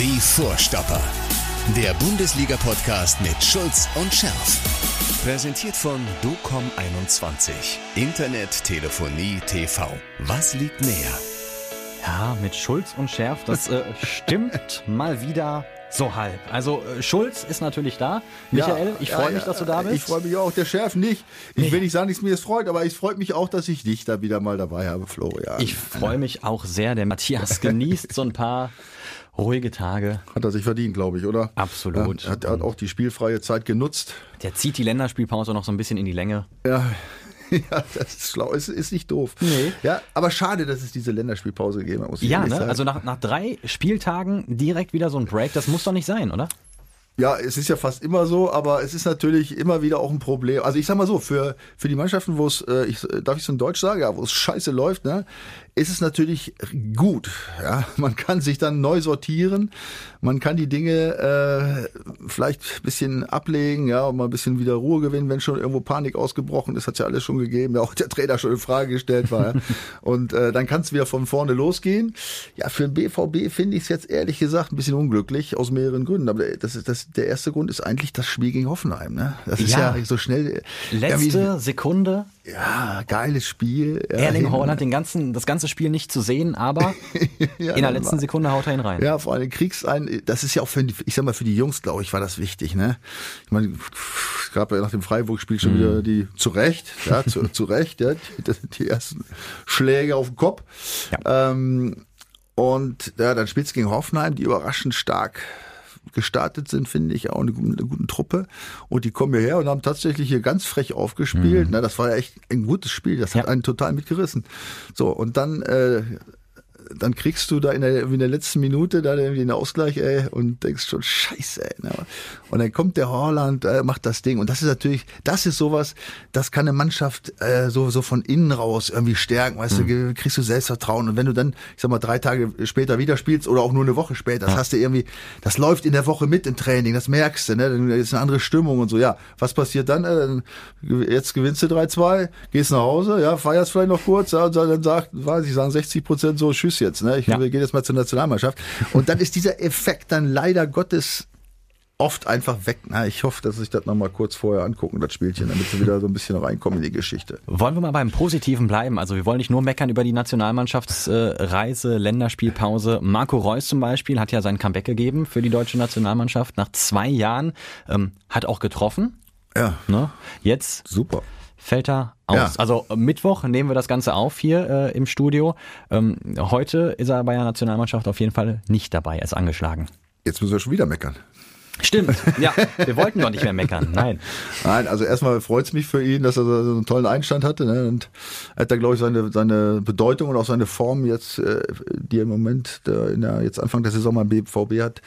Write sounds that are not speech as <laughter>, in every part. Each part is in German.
Die Vorstopper. Der Bundesliga-Podcast mit Schulz und Scherf. Präsentiert von DOCOM21. Internet, Telefonie, TV. Was liegt näher? Ja, mit Schulz und Schärf, das äh, <laughs> stimmt mal wieder so halb. Also äh, Schulz ist natürlich da. Michael, Ja, ich freue ja, mich, dass du da bist. Ich freue mich auch, der Chef nicht. Ich will nicht sagen, dass es mir das freut, aber es freut mich auch, dass ich dich da wieder mal dabei habe, Florian. Ich freue mich auch sehr. Der Matthias genießt so ein paar <laughs> ruhige Tage. Hat er sich verdient, glaube ich, oder? Absolut. Ja, hat, hat auch die spielfreie Zeit genutzt. Der zieht die Länderspielpause noch so ein bisschen in die Länge. Ja, <laughs> ja das ist schlau. Es ist nicht doof. Nee. Ja, aber schade, dass es diese Länderspielpause gegeben hat, Ja, ne? sagen. Also nach, nach drei Spieltagen direkt wieder so ein Break, das muss doch nicht sein, oder? Ja, es ist ja fast immer so, aber es ist natürlich immer wieder auch ein Problem. Also ich sag mal so, für, für die Mannschaften, wo es, äh, ich, darf ich so in Deutsch sagen, ja, wo es scheiße läuft, ne, ist es natürlich gut. Ja, man kann sich dann neu sortieren, man kann die Dinge äh, vielleicht ein bisschen ablegen, ja, und mal ein bisschen wieder Ruhe gewinnen, wenn schon irgendwo Panik ausgebrochen ist, hat's ja alles schon gegeben, ja, auch der Trainer schon in Frage gestellt war. ja. <laughs> Und äh, dann kann es wieder von vorne losgehen. Ja, für den BVB finde ich es jetzt ehrlich gesagt ein bisschen unglücklich, aus mehreren Gründen. Aber das ist, das, der erste Grund ist eigentlich das Spiel gegen Hoffenheim. Ne? Das ist ja, Ja. so schnell. Letzte Sekunde, Ja, geiles Spiel. Ja, Erling Haaland den ganzen, das ganze Spiel nicht zu sehen, aber <laughs> Ja, in der letzten war- Sekunde haut er ihn rein. Ja, vor allem kriegst ein, das ist ja auch für die, ich sag mal, für die Jungs, glaube ich, war das wichtig, ne? Ich meine, es gab ja nach dem Freiburg-Spiel schon wieder die, zu Recht, ja, zu, <laughs> zu Recht, ja, die, die ersten Schläge auf den Kopf. Ähm, und ja, dann spielst du gegen Hoffenheim, die überraschend stark gestartet sind, finde ich, auch eine, gute- eine gute Truppe. Und die kommen hierher und haben tatsächlich hier ganz frech aufgespielt. Na, das war ja echt ein gutes Spiel. Das hat Ja. einen total mitgerissen. So, und dann, äh, dann kriegst du da in der, in der letzten Minute da irgendwie den Ausgleich, ey, und denkst schon, scheiße, ey. Ne? Und dann kommt der Holland, äh, macht das Ding. Und das ist natürlich, das ist sowas, das kann eine Mannschaft äh, so, so von innen raus irgendwie stärken, weißt du, ge- kriegst du Selbstvertrauen. Und wenn du dann, ich sag mal, drei Tage später wieder spielst oder auch nur eine Woche später, das hast du irgendwie, das läuft in der Woche mit im Training, das merkst du, ne? Dann ist eine andere Stimmung und so. Ja, was passiert dann? Äh, jetzt gewinnst du 3-2, gehst nach Hause, ja, feierst vielleicht noch kurz, ja, und dann sagt, weiß ich, sagen 60 Prozent so, tschüss jetzt, ne? Ich Ja. gehe jetzt mal zur Nationalmannschaft. Und dann ist dieser Effekt dann leider Gottes oft einfach weg. Na, ich hoffe, dass sich das nochmal kurz vorher angucken, das Spielchen, damit sie wieder so ein bisschen reinkommen in die Geschichte. Wollen wir mal beim Positiven bleiben? Also wir wollen nicht nur meckern über die Nationalmannschaftsreise, Länderspielpause. Marco Reus zum Beispiel hat ja sein Comeback gegeben für die deutsche Nationalmannschaft nach zwei Jahren, ähm, hat auch getroffen. Ja, Ne? Jetzt super. Fällt er aus. Ja. Also Mittwoch nehmen wir das Ganze auf hier äh, im Studio. Ähm, heute ist er bei der Nationalmannschaft auf jeden Fall nicht dabei. Er ist angeschlagen. Jetzt müssen wir schon wieder meckern. Stimmt. Ja, wir wollten doch nicht mehr meckern. Nein. <laughs> Nein, also erstmal freut's mich für ihn, dass er so einen tollen Einstand hatte. Ne? Und er hat da, glaube ich, seine, seine Bedeutung und auch seine Form jetzt, äh, die er im Moment da in der, jetzt Anfang der Saison beim BVB hat,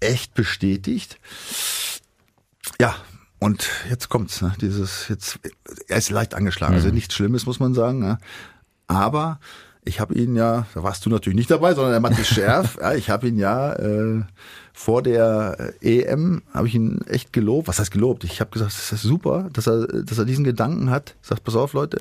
echt bestätigt. Ja, und jetzt kommt's, ne? Dieses, jetzt, er ist leicht angeschlagen, also nichts Schlimmes, muss man sagen. Ne? Aber ich habe ihn ja, da warst du natürlich nicht dabei, sondern der Matthias <laughs> Scherf, ja, ich habe ihn ja äh, vor der äh, EM, habe ich ihn echt gelobt. Was heißt gelobt? Ich habe gesagt, das ist super, dass er, dass er diesen Gedanken hat. Sagt, pass auf, Leute,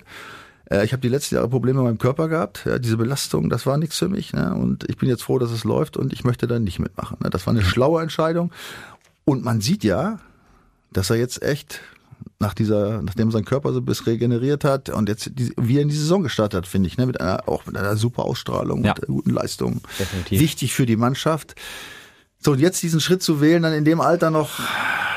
äh, ich habe die letzten Jahre Probleme mit meinem Körper gehabt. Ja, diese Belastung, das war nichts für mich. Ne? Und ich bin jetzt froh, dass es läuft und ich möchte da nicht mitmachen. Ne? Das war eine <laughs> schlaue Entscheidung. Und man sieht ja, dass er jetzt echt nach dieser, nachdem sein Körper so bis regeneriert hat und jetzt die, wie er in die Saison gestartet hat, finde ich, ne, mit einer, auch mit einer super Ausstrahlung, Ja. mit guten Leistungen. Definitiv. Wichtig für die Mannschaft. So, und jetzt diesen Schritt zu wählen, dann in dem Alter noch,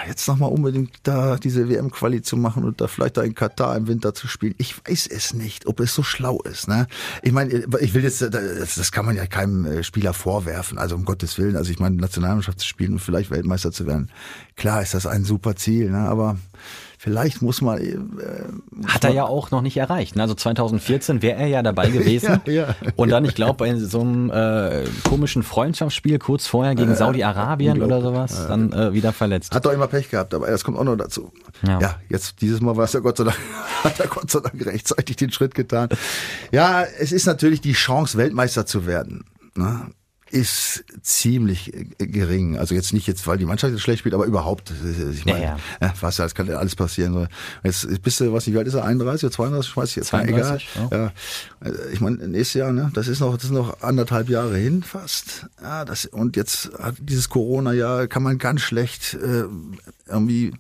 jetzt nochmal unbedingt da diese WM-Quali zu machen und da vielleicht da in Katar im Winter zu spielen. Ich weiß es nicht, ob es so schlau ist, ne? Ich meine, ich will jetzt, das, kann man ja keinem äh, Spieler vorwerfen, also um Gottes Willen, also ich meine, Nationalmannschaft zu spielen und vielleicht Weltmeister zu werden. Klar ist das ein super Ziel, ne? Aber vielleicht muss man, äh, Hat er ja auch noch nicht erreicht. ne? Also 2014 wäre er ja dabei <laughs> gewesen. Ja, ja. Und dann, ich glaube, bei so einem äh, komischen Freundschaftsspiel kurz vorher gegen Saudi-Arabien oder sowas, dann äh, wieder verletzt. Hat doch immer Pech gehabt, aber das kommt auch noch dazu. Ja. Ja, jetzt dieses Mal war es ja Gott sei Dank, <laughs> hat er Gott sei Dank rechtzeitig den Schritt getan. Ja, es ist natürlich die Chance, Weltmeister zu werden. Ne? Ist ziemlich gering. Also jetzt nicht jetzt, weil die Mannschaft jetzt schlecht spielt, aber überhaupt. Ich meine, ja, ja. was das kann alles passieren. Jetzt bist du, was nicht, wie alt ist er? 31 oder 32? Ich weiß jetzt 32, egal. Ja. ja. Ich meine, nächstes Jahr, ne? Das ist noch, das ist noch anderthalb Jahre hin fast. Ja, das und jetzt hat dieses Corona-Jahr kann man ganz schlecht äh, irgendwie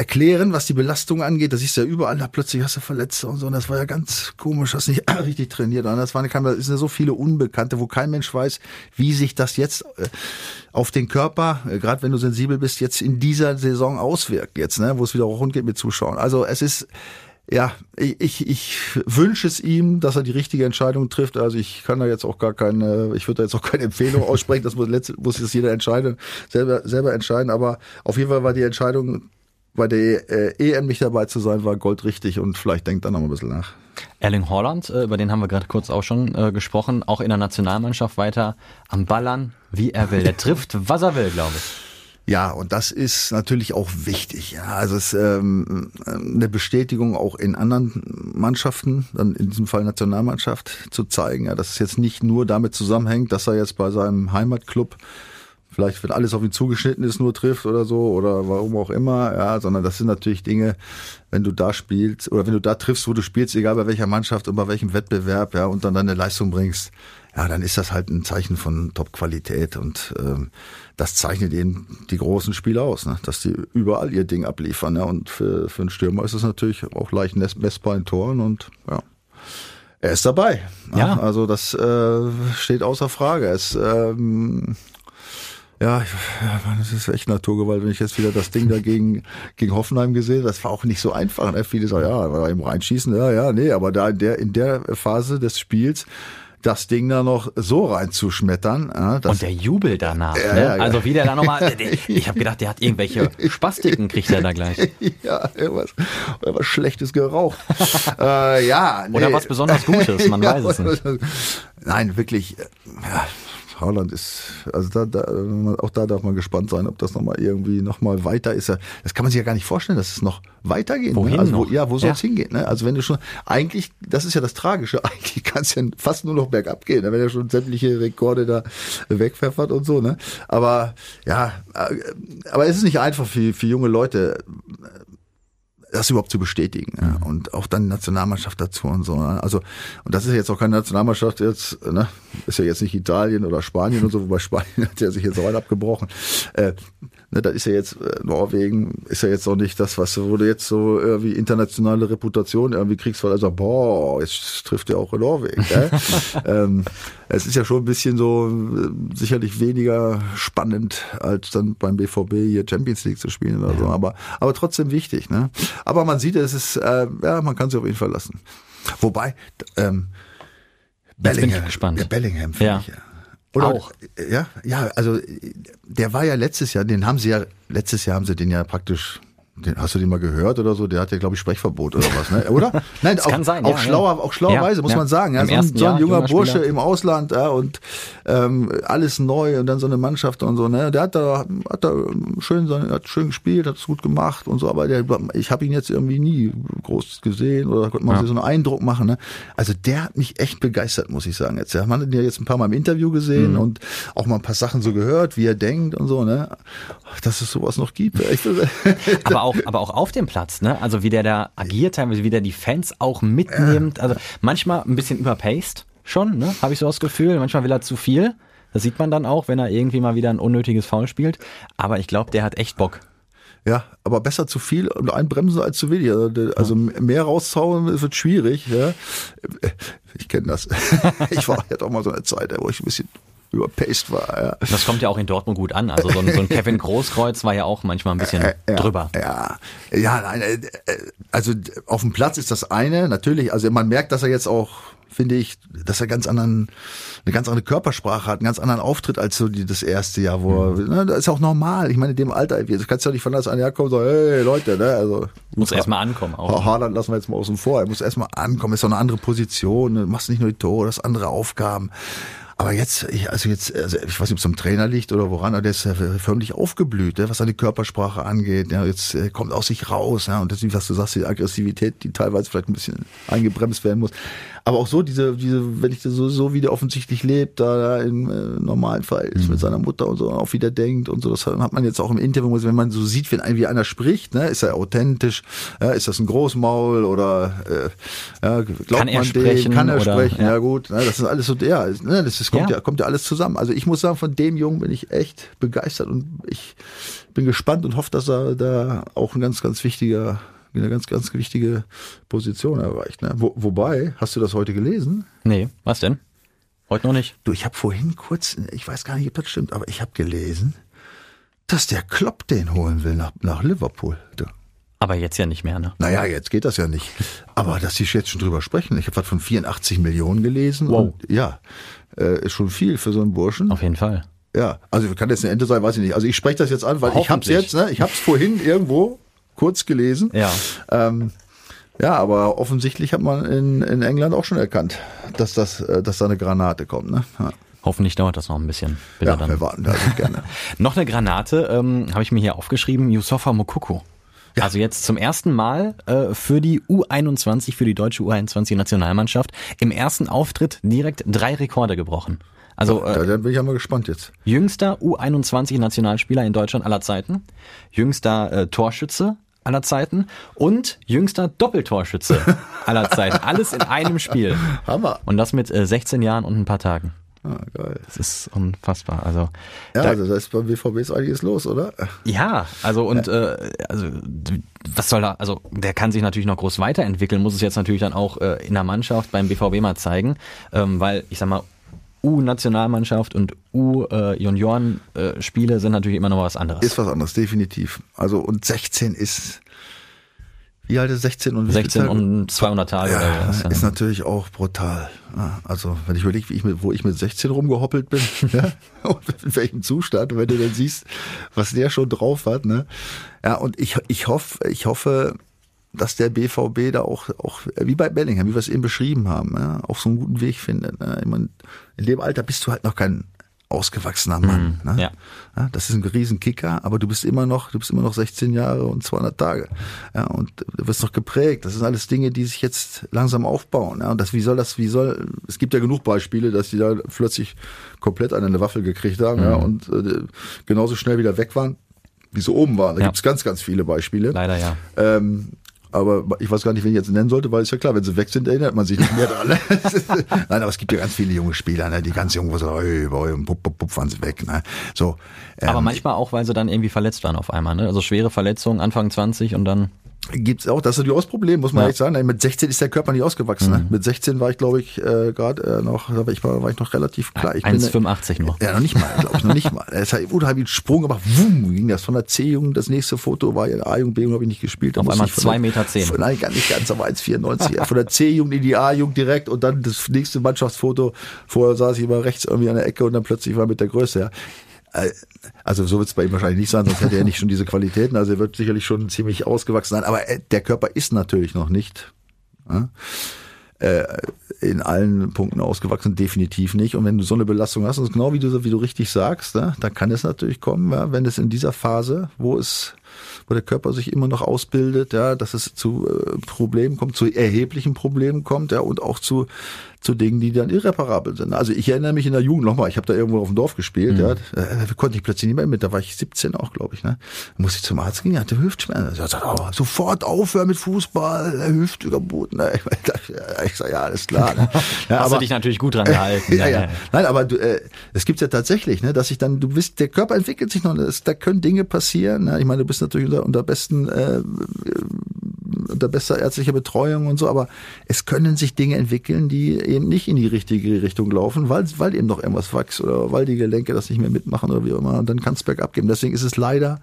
erklären, was die Belastung angeht. Das ist ja überall, da plötzlich hast du Verletzte und so. Und das war ja ganz komisch, hast nicht <laughs> richtig trainiert. Und das keine, es sind ja so viele Unbekannte, wo kein Mensch weiß, wie sich das jetzt äh, auf den Körper, äh, gerade wenn du sensibel bist, jetzt in dieser Saison auswirkt. Jetzt, ne, wo es wieder rund geht mit Zuschauern. Also es ist ja, ich, ich, ich wünsche es ihm, dass er die richtige Entscheidung trifft. Also ich kann da jetzt auch gar keine, ich würde da jetzt auch keine Empfehlung aussprechen, das muss, muss jetzt jeder entscheiden, selber, selber entscheiden. Aber auf jeden Fall war die Entscheidung bei der äh, EM nicht dabei zu sein, war goldrichtig und vielleicht denkt er noch ein bisschen nach. Erling Haaland, äh, über den haben wir gerade kurz auch schon äh, gesprochen, auch in der Nationalmannschaft weiter am Ballern, wie er will. Der trifft, <laughs> was er will, glaube ich. Ja, und das ist natürlich auch wichtig. Ja, also es ist ähm, eine Bestätigung auch in anderen Mannschaften, dann in diesem Fall Nationalmannschaft, zu zeigen, ja, dass es jetzt nicht nur damit zusammenhängt, dass er jetzt bei seinem Heimatclub vielleicht, wenn alles auf ihn zugeschnitten ist, nur trifft oder so oder warum auch immer, ja, sondern das sind natürlich Dinge, wenn du da spielst oder wenn du da triffst, wo du spielst, egal bei welcher Mannschaft und bei welchem Wettbewerb, ja, und dann deine Leistung bringst, ja, dann ist das halt ein Zeichen von Top-Qualität und ähm, das zeichnet eben die großen Spieler aus, ne? dass die überall ihr Ding abliefern. Ja? Und für, für einen Stürmer ist es natürlich auch leicht messbar in Toren und ja. Er ist dabei. Ja. Also das äh, steht außer Frage. Es ähm, ja, das ist echt Naturgewalt, wenn ich jetzt wieder das Ding da gegen, gegen Hoffenheim gesehen, das war auch nicht so einfach. Ne? Viele sagen, ja, eben reinschießen, ja, ja, nee, aber da in der, in der Phase des Spiels, das Ding da noch so reinzuschmettern. Ja, und der Jubel danach. Ja, ne? ja, also wie der da nochmal, <laughs> ich habe gedacht, der hat irgendwelche Spastiken, kriegt er da gleich. <laughs> ja, irgendwas, irgendwas Schlechtes geraucht. <laughs> äh, ja, nee. Oder was besonders Gutes, man weiß es nicht. Nein, wirklich, ja, Haaland ist, also da, da, auch da darf man gespannt sein, ob das nochmal irgendwie nochmal weiter ist. Das kann man sich ja gar nicht vorstellen, dass es noch weitergeht. Wohin ne? also, wo, ja, wo soll es hingehen? Ne? Also wenn du schon, eigentlich, das ist ja das Tragische, <laughs> eigentlich kann es ja fast nur noch bergab gehen, ne? wenn er schon sämtliche Rekorde da wegpfeffert und so. Ne? Aber ja, äh, aber es ist nicht einfach für, für junge Leute das überhaupt zu bestätigen. Ja. Mhm. Und auch dann Nationalmannschaft dazu und so. Ne? Also, und das ist jetzt auch keine Nationalmannschaft jetzt, ne? ist ja jetzt nicht Italien oder Spanien und so, wobei Spanien <laughs> hat ja sich jetzt auch weit abgebrochen. Äh, ne, da ist ja jetzt äh, Norwegen, ist ja jetzt auch nicht das, was wo du jetzt so irgendwie internationale Reputation irgendwie kriegst, weil sagt, boah, jetzt trifft er auch in Norwegen. Gell? <laughs> ähm, es ist ja schon ein bisschen so äh, sicherlich weniger spannend, als dann beim BVB hier Champions League zu spielen oder so. Aber, aber trotzdem wichtig. Ne? Aber man sieht, es ist, äh, ja, man kann sich auf ihn verlassen. Wobei, ähm, Bellingham, bin ich gespannt. Ja, Bellingham ja. ich ja. Oder, auch. Ja, ja, also der war ja letztes Jahr, den haben sie ja, letztes Jahr haben sie den ja praktisch den, hast du den mal gehört oder so? Der hat ja, glaube ich, Sprechverbot oder was, ne? Oder? <laughs> Nein, das auch, kann sein, auch ja, schlauer, ja. auch schlauerweise, ja, muss man sagen. Ja, so ein, so ein junger, junger Bursche im Ausland ja, und ähm, alles neu und dann so eine Mannschaft und so, ne? Der hat da, hat da schön, hat schön gespielt, hat es gut gemacht und so, aber der, ich habe ihn jetzt irgendwie nie groß gesehen oder konnte man sich so einen Eindruck machen, ne? Also der hat mich echt begeistert, muss ich sagen. Jetzt, ja, man hat ihn ja jetzt ein paar Mal im Interview gesehen mhm. und auch mal ein paar Sachen so gehört, wie er denkt und so, ne? Dass es sowas noch gibt. <laughs> <laughs> aber auch auch, aber auch auf dem Platz, ne? Also wie der da agiert, teilweise wie der die Fans auch mitnimmt. Also manchmal ein bisschen überpaced schon, ne? Habe ich so das Gefühl. Manchmal will er zu viel. Das sieht man dann auch, wenn er irgendwie mal wieder ein unnötiges Foul spielt. Aber ich glaube, der hat echt Bock. Ja, aber besser zu viel und einbremsen als zu wenig. Also, also mehr rauszauen wird schwierig. Ja. Ich kenne das. <laughs> Ich war ja doch mal so eine Zeit, wo ich ein bisschen überpaced war. Ja. Das kommt ja auch in Dortmund gut an. Also so ein, so ein Kevin Großkreuz war ja auch manchmal ein bisschen äh, ja, drüber. Ja, ja, nein, äh, also auf dem Platz ist das eine, natürlich. Also man merkt, dass er jetzt auch finde ich, dass er ganz anderen, eine ganz andere Körpersprache hat, einen ganz anderen Auftritt als so die, das erste Jahr, wo er, mhm. ne, das ist auch normal. Ich meine, in dem Alter, du kannst ja nicht von das an kommen und sagen, hey Leute, ne, also. Muss erstmal ankommen auch. Haaland lassen wir jetzt mal außen vor. Er muss erstmal ankommen, ist doch eine andere Position, du machst nicht nur die Tore, das andere Aufgaben. Aber jetzt, ich, also jetzt, also ich weiß nicht, ob es am Trainer liegt oder woran, aber der ist förmlich aufgeblüht, was seine Körpersprache angeht. Ja, jetzt äh, kommt aus sich raus, ja, und das, was du sagst, die Aggressivität, die teilweise vielleicht ein bisschen eingebremst werden muss. Aber auch so diese, diese, wenn ich das so, so wie der offensichtlich lebt, da, da im äh, normalen Verhältnis Mhm. mit seiner Mutter und so, auch wie der denkt und so, das hat man jetzt auch im Interview, wenn man so sieht, wenn ein, wie einer spricht, ne, ist er authentisch, ja, ist das ein Großmaul oder äh, ja, glaubt Kann er man sprechen dem, kann er oder- sprechen, ja. ja, gut, ne, das ist alles so, ja, ne, das ist, kommt Ja. ja. kommt ja alles zusammen. Also ich muss sagen, von dem Jungen bin ich echt begeistert und ich bin gespannt und hoffe, dass er da auch ein ganz, ganz wichtiger, eine ganz, ganz wichtige Position erreicht. Ne? Wo, wobei, hast du das heute gelesen? Nee, was denn? Heute noch nicht. Du, ich habe vorhin kurz, ich weiß gar nicht, ob das stimmt, aber ich habe gelesen, dass der Klopp den holen will nach, nach Liverpool. Du. Aber jetzt ja nicht mehr, ne? Naja, jetzt geht das ja nicht. Aber dass sie jetzt schon drüber sprechen. Ich habe was von 84 Millionen gelesen. Wow. Und ja, äh, ist schon viel für so einen Burschen. Auf jeden Fall. Ja, also kann jetzt eine Ente sein, weiß ich nicht. Also ich spreche das jetzt an, weil ich hab's jetzt, ne? Ich hab's vorhin irgendwo kurz gelesen. Ja. Ähm, ja, aber offensichtlich hat man in, in England auch schon erkannt, dass das, äh, dass da eine Granate kommt, ne? Ja, Hoffentlich dauert das noch ein bisschen. Bis ja dann. wir warten da gerne. <laughs> Noch eine Granate ähm, habe ich mir hier aufgeschrieben, Yusufa Mokoko. Also jetzt zum ersten Mal äh, für die U21, für die deutsche U21-Nationalmannschaft im ersten Auftritt direkt drei Rekorde gebrochen. Also äh, da, da bin ich ja mal gespannt jetzt. jüngster U21-Nationalspieler in Deutschland aller Zeiten, jüngster äh, Torschütze aller Zeiten und jüngster Doppeltorschütze aller Zeiten. <laughs> Alles in einem Spiel. Hammer. Und das mit äh, 16 Jahren und ein paar Tagen. Ah, geil. Das ist unfassbar. Also Ja, da- also das ist beim BVB ist einiges los, oder? Ja, also und äh, also was soll da, also der kann sich natürlich noch groß weiterentwickeln, muss es jetzt natürlich dann auch äh, in der Mannschaft beim BVB mal zeigen, ähm, weil ich sag mal, U-Nationalmannschaft und U-Junioren-Spiele sind natürlich immer noch was anderes. Ist was anderes, definitiv. Also und 16 ist wie alt ist 16 und wie viele 16 Tage? und 200 Tage Ja, was. ist natürlich auch brutal. Ja, Also, wenn ich überlege, ich mit, wo ich mit 16 rumgehoppelt bin, <laughs> ja, und in welchem Zustand, und wenn du dann siehst, was der schon drauf hat, ne? Ja, und ich, ich hoffe, ich hoffe, dass der BVB da auch, auch, wie bei Bellingham, wie wir es eben beschrieben haben, ja, auch so einen guten Weg findet. Ne? Ich mein, in dem Alter bist du halt noch kein ausgewachsener Mann. Mhm, ne? ja. Ja, das ist ein Riesenkicker, aber du bist immer noch, du bist immer noch 16 Jahre und 200 Tage. Ja, und du wirst noch geprägt. Das sind alles Dinge, die sich jetzt langsam aufbauen. Ja, und das, wie soll das, wie soll, es gibt ja genug Beispiele, dass die da plötzlich komplett an eine Waffe gekriegt haben, ja, Mhm. und äh, genauso schnell wieder weg waren, wie sie oben waren. Da Ja. gibt's ganz, ganz viele Beispiele. Leider ja. Ähm, aber ich weiß gar nicht, wen ich jetzt nennen sollte, weil ist ja klar, wenn sie weg sind, erinnert man sich nicht mehr dran. <laughs> Nein, aber es gibt ja ganz viele junge Spieler, ne, die ganz jung, wo so, ey, pup, pup, pup, waren sie weg. Ne? So, Aber ähm, manchmal auch, weil sie dann irgendwie verletzt waren auf einmal, ne? Also schwere Verletzungen, Anfang 20 und dann gibt's auch, das ist natürlich auch das Problem, muss man Ja. Mhm. echt sagen. Mit 16 ist der Körper nicht ausgewachsen. Ne? Mit 16 war ich, glaube ich, äh, gerade äh, noch, da war ich, war, war ich noch relativ klar. Ich bin, 1,85 nur. Ja, noch nicht mal, glaube ich, noch nicht mal. Es hat unheimlich einen Sprung gemacht, wumm, ging das von der C-Jugend. Das nächste Foto war ja A-Jugend, B-Jugend habe ich nicht gespielt. Da Auf einmal ich von zwei der- Meter zehn. Von, nein, gar nicht ganz, aber 1,94. Ja, von der C-Jugend in die A-Jugend direkt und dann das nächste Mannschaftsfoto. Vorher saß ich immer rechts irgendwie an der Ecke und dann plötzlich war mit der Größe, ja. Äh, Also so wird es bei ihm wahrscheinlich nicht sein, sonst hätte er nicht schon diese Qualitäten. Also er wird sicherlich schon ziemlich ausgewachsen sein, aber äh, der Körper ist natürlich noch nicht äh, in allen Punkten ausgewachsen, definitiv nicht. Und wenn du so eine Belastung hast, und genau wie du, wie du richtig sagst, ne, dann kann es natürlich kommen, ja, wenn es in dieser Phase, wo es, wo der Körper sich immer noch ausbildet, ja, dass es zu äh, Problemen kommt, zu erheblichen Problemen kommt, ja, und auch zu zu Dingen, die dann irreparabel sind. Also ich erinnere mich in der Jugend nochmal, ich habe da irgendwo auf dem Dorf gespielt, ja, äh, konnte ich plötzlich nicht mehr mit, da war ich 17 auch, glaube ich, ne. Da musste ich zum Arzt gehen, hatte Hüftschmerzen. Er sagt, oh, sofort aufhören mit Fußball, Hüfte kaputt. Ne? Ich, mein, ich sag, ja, alles klar. Ne? <laughs> Ja, Hast du dich natürlich gut dran gehalten. <laughs> ja, ja. Nein, aber du, äh, es gibt ja tatsächlich, ne, dass sich dann, du bist, der Körper entwickelt sich noch, es, da können Dinge passieren. Ne? Ich meine, du bist natürlich unter, unter besten, äh, unter bester ärztlicher Betreuung und so, aber es können sich Dinge entwickeln, die eben nicht in die richtige Richtung laufen, weil, weil eben noch irgendwas wächst oder weil die Gelenke das nicht mehr mitmachen oder wie auch immer. Und dann kann es bergab gehen. Deswegen ist es leider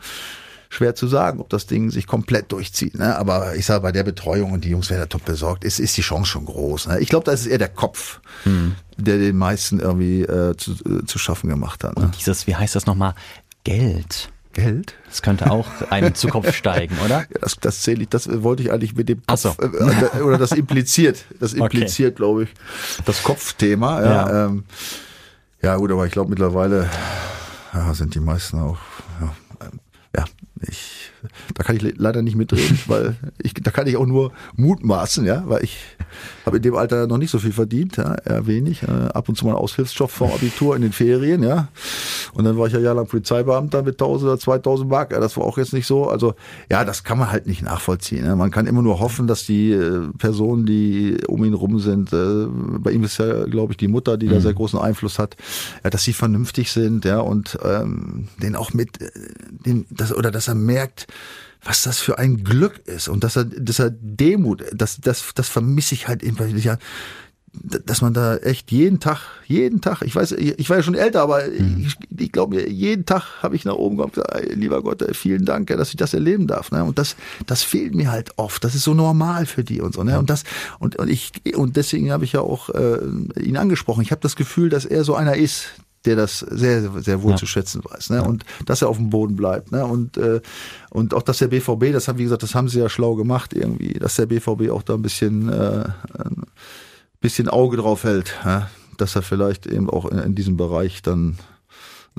schwer zu sagen, ob das Ding sich komplett durchzieht. Ne? Aber ich sage, bei der Betreuung und die Jungs werden da top besorgt, ist, ist die Chance schon groß. Ne? Ich glaube, da ist es eher der Kopf, der den meisten irgendwie äh, zu, äh, zu schaffen gemacht hat. Ne? Und dieses, wie heißt das nochmal? Geld. Geld? Das könnte auch einem zu Kopf steigen, oder? <laughs> Das, das zähle ich, das wollte ich eigentlich mit dem Ach so. Kopf, äh, oder das impliziert, das <laughs> impliziert, glaube ich, das Kopfthema. Ja, Ja. Ähm, ja gut, aber ich glaube mittlerweile ja, sind die meisten auch, ja, ähm, ja, ich, da kann ich le- leider nicht mitreden, <laughs> weil ich, da kann ich auch nur mutmaßen, ja, weil ich habe in dem Alter noch nicht so viel verdient, ja, eher wenig. Äh, ab und zu mal einen Aushilfsjob vor Abitur in den Ferien, ja. Und dann war ich ja jahrelang Polizeibeamter mit 1000 oder 2000 Mark. Ja, das war auch jetzt nicht so. Also ja, das kann man halt nicht nachvollziehen. Ne? Man kann immer nur hoffen, dass die äh, Personen, die um ihn rum sind, äh, bei ihm ist ja, glaube ich, die Mutter, die mhm. da sehr großen Einfluss hat, ja, dass sie vernünftig sind, ja, und ähm, den auch mit, äh, den, das, oder dass er merkt, was das für ein Glück ist und dass er, dass er Demut, das, das, das vermisse ich halt immer. Ja, dass man da echt jeden Tag, jeden Tag, ich weiß, ich war ja schon älter, aber mhm. ich, ich glaube, jeden Tag habe ich nach oben gekommen und gesagt, lieber Gott, vielen Dank, dass ich das erleben darf. Ne? Und das, das fehlt mir halt oft. Das ist so normal für die und so. Ne? Und das, und, und ich, und deswegen habe ich ja auch äh, ihn angesprochen. Ich habe das Gefühl, dass er so einer ist, der das sehr, sehr wohl ja. zu schätzen weiß. Ne? Und dass er auf dem Boden bleibt. Ne? Und, äh, und auch, dass der BVB, das haben, wie gesagt, das haben sie ja schlau gemacht irgendwie, dass der BVB auch da ein bisschen, äh, ein bisschen Auge drauf hält, ja? dass er vielleicht eben auch in, in diesem Bereich dann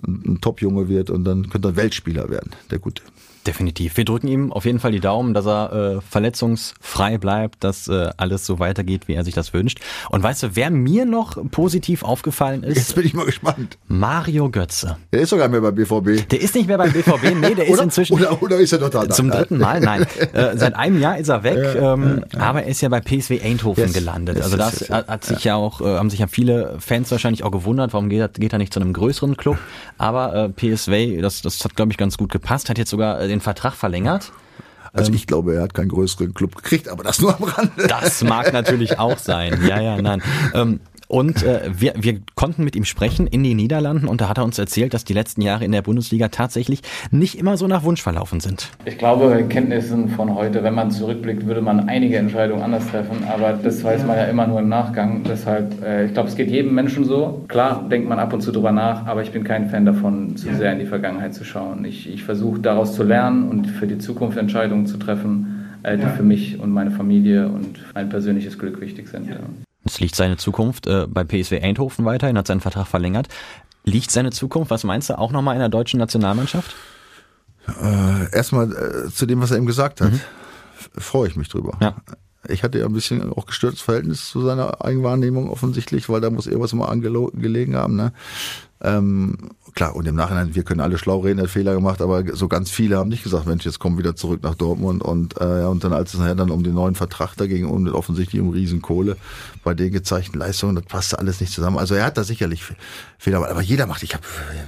ein, ein Top-Junge wird und dann könnte er Weltspieler werden, der Gute. Definitiv. Wir drücken ihm auf jeden Fall die Daumen, dass er äh, verletzungsfrei bleibt, dass äh, alles so weitergeht, wie er sich das wünscht. Und weißt du, wer mir noch positiv aufgefallen ist? Jetzt bin ich mal gespannt. Mario Götze. Der ist sogar mehr beim BVB. Der ist nicht mehr beim BVB, nee, der ist inzwischen. Oder, oder ist er noch da? Zum dritten Mal, nein. Äh, seit einem Jahr ist er weg, ja, ähm, ja, ja. aber er ist ja bei PSW Eindhoven yes, gelandet. Yes, also das yes, hat sich ja. auch, äh, haben sich ja viele Fans wahrscheinlich auch gewundert, warum geht er, geht er nicht zu einem größeren Club. Aber äh, PSW, das, das hat, glaube ich, ganz gut gepasst, hat jetzt sogar äh, den Vertrag verlängert. Also ähm, ich glaube, er hat keinen größeren Club gekriegt, aber das nur am Rande. Das mag natürlich auch sein. Ja, ja, nein. Ähm, und äh, wir, wir konnten mit ihm sprechen in den Niederlanden und da hat er uns erzählt, dass die letzten Jahre in der Bundesliga tatsächlich nicht immer so nach Wunsch verlaufen sind. Ich glaube, Kenntnissen von heute, wenn man zurückblickt, würde man einige Entscheidungen anders treffen, aber das weiß man ja immer nur im Nachgang. Deshalb, äh, ich glaube, es geht jedem Menschen so. Klar denkt man ab und zu drüber nach, aber ich bin kein Fan davon, zu sehr in die Vergangenheit zu schauen. Ich, ich versuche daraus zu lernen und für die Zukunft Entscheidungen zu treffen, äh, die für mich und meine Familie und mein persönliches Glück wichtig sind. Ja. Es liegt seine Zukunft äh, bei PSW Eindhoven weiterhin, hat seinen Vertrag verlängert. Liegt seine Zukunft, was meinst du, auch nochmal in der deutschen Nationalmannschaft? Äh, erstmal äh, zu dem, was er eben gesagt hat. Mhm. Freue ich mich drüber. Ja. Ich hatte ja ein bisschen auch gestörtes Verhältnis zu seiner Eigenwahrnehmung offensichtlich, weil da muss irgendwas immer angelegen haben. Ne? Ähm, klar, und im Nachhinein, wir können alle schlau reden, hat Fehler gemacht, aber so ganz viele haben nicht gesagt, Mensch, jetzt kommen wieder zurück nach Dortmund und äh, ja, und dann als es nachher dann um den neuen Vertrag da ging, um offensichtlich um Riesenkohle bei den gezeigten Leistungen, das passte alles nicht zusammen. Also er hat da sicherlich Fehler, gemacht, aber jeder macht. Ich habe,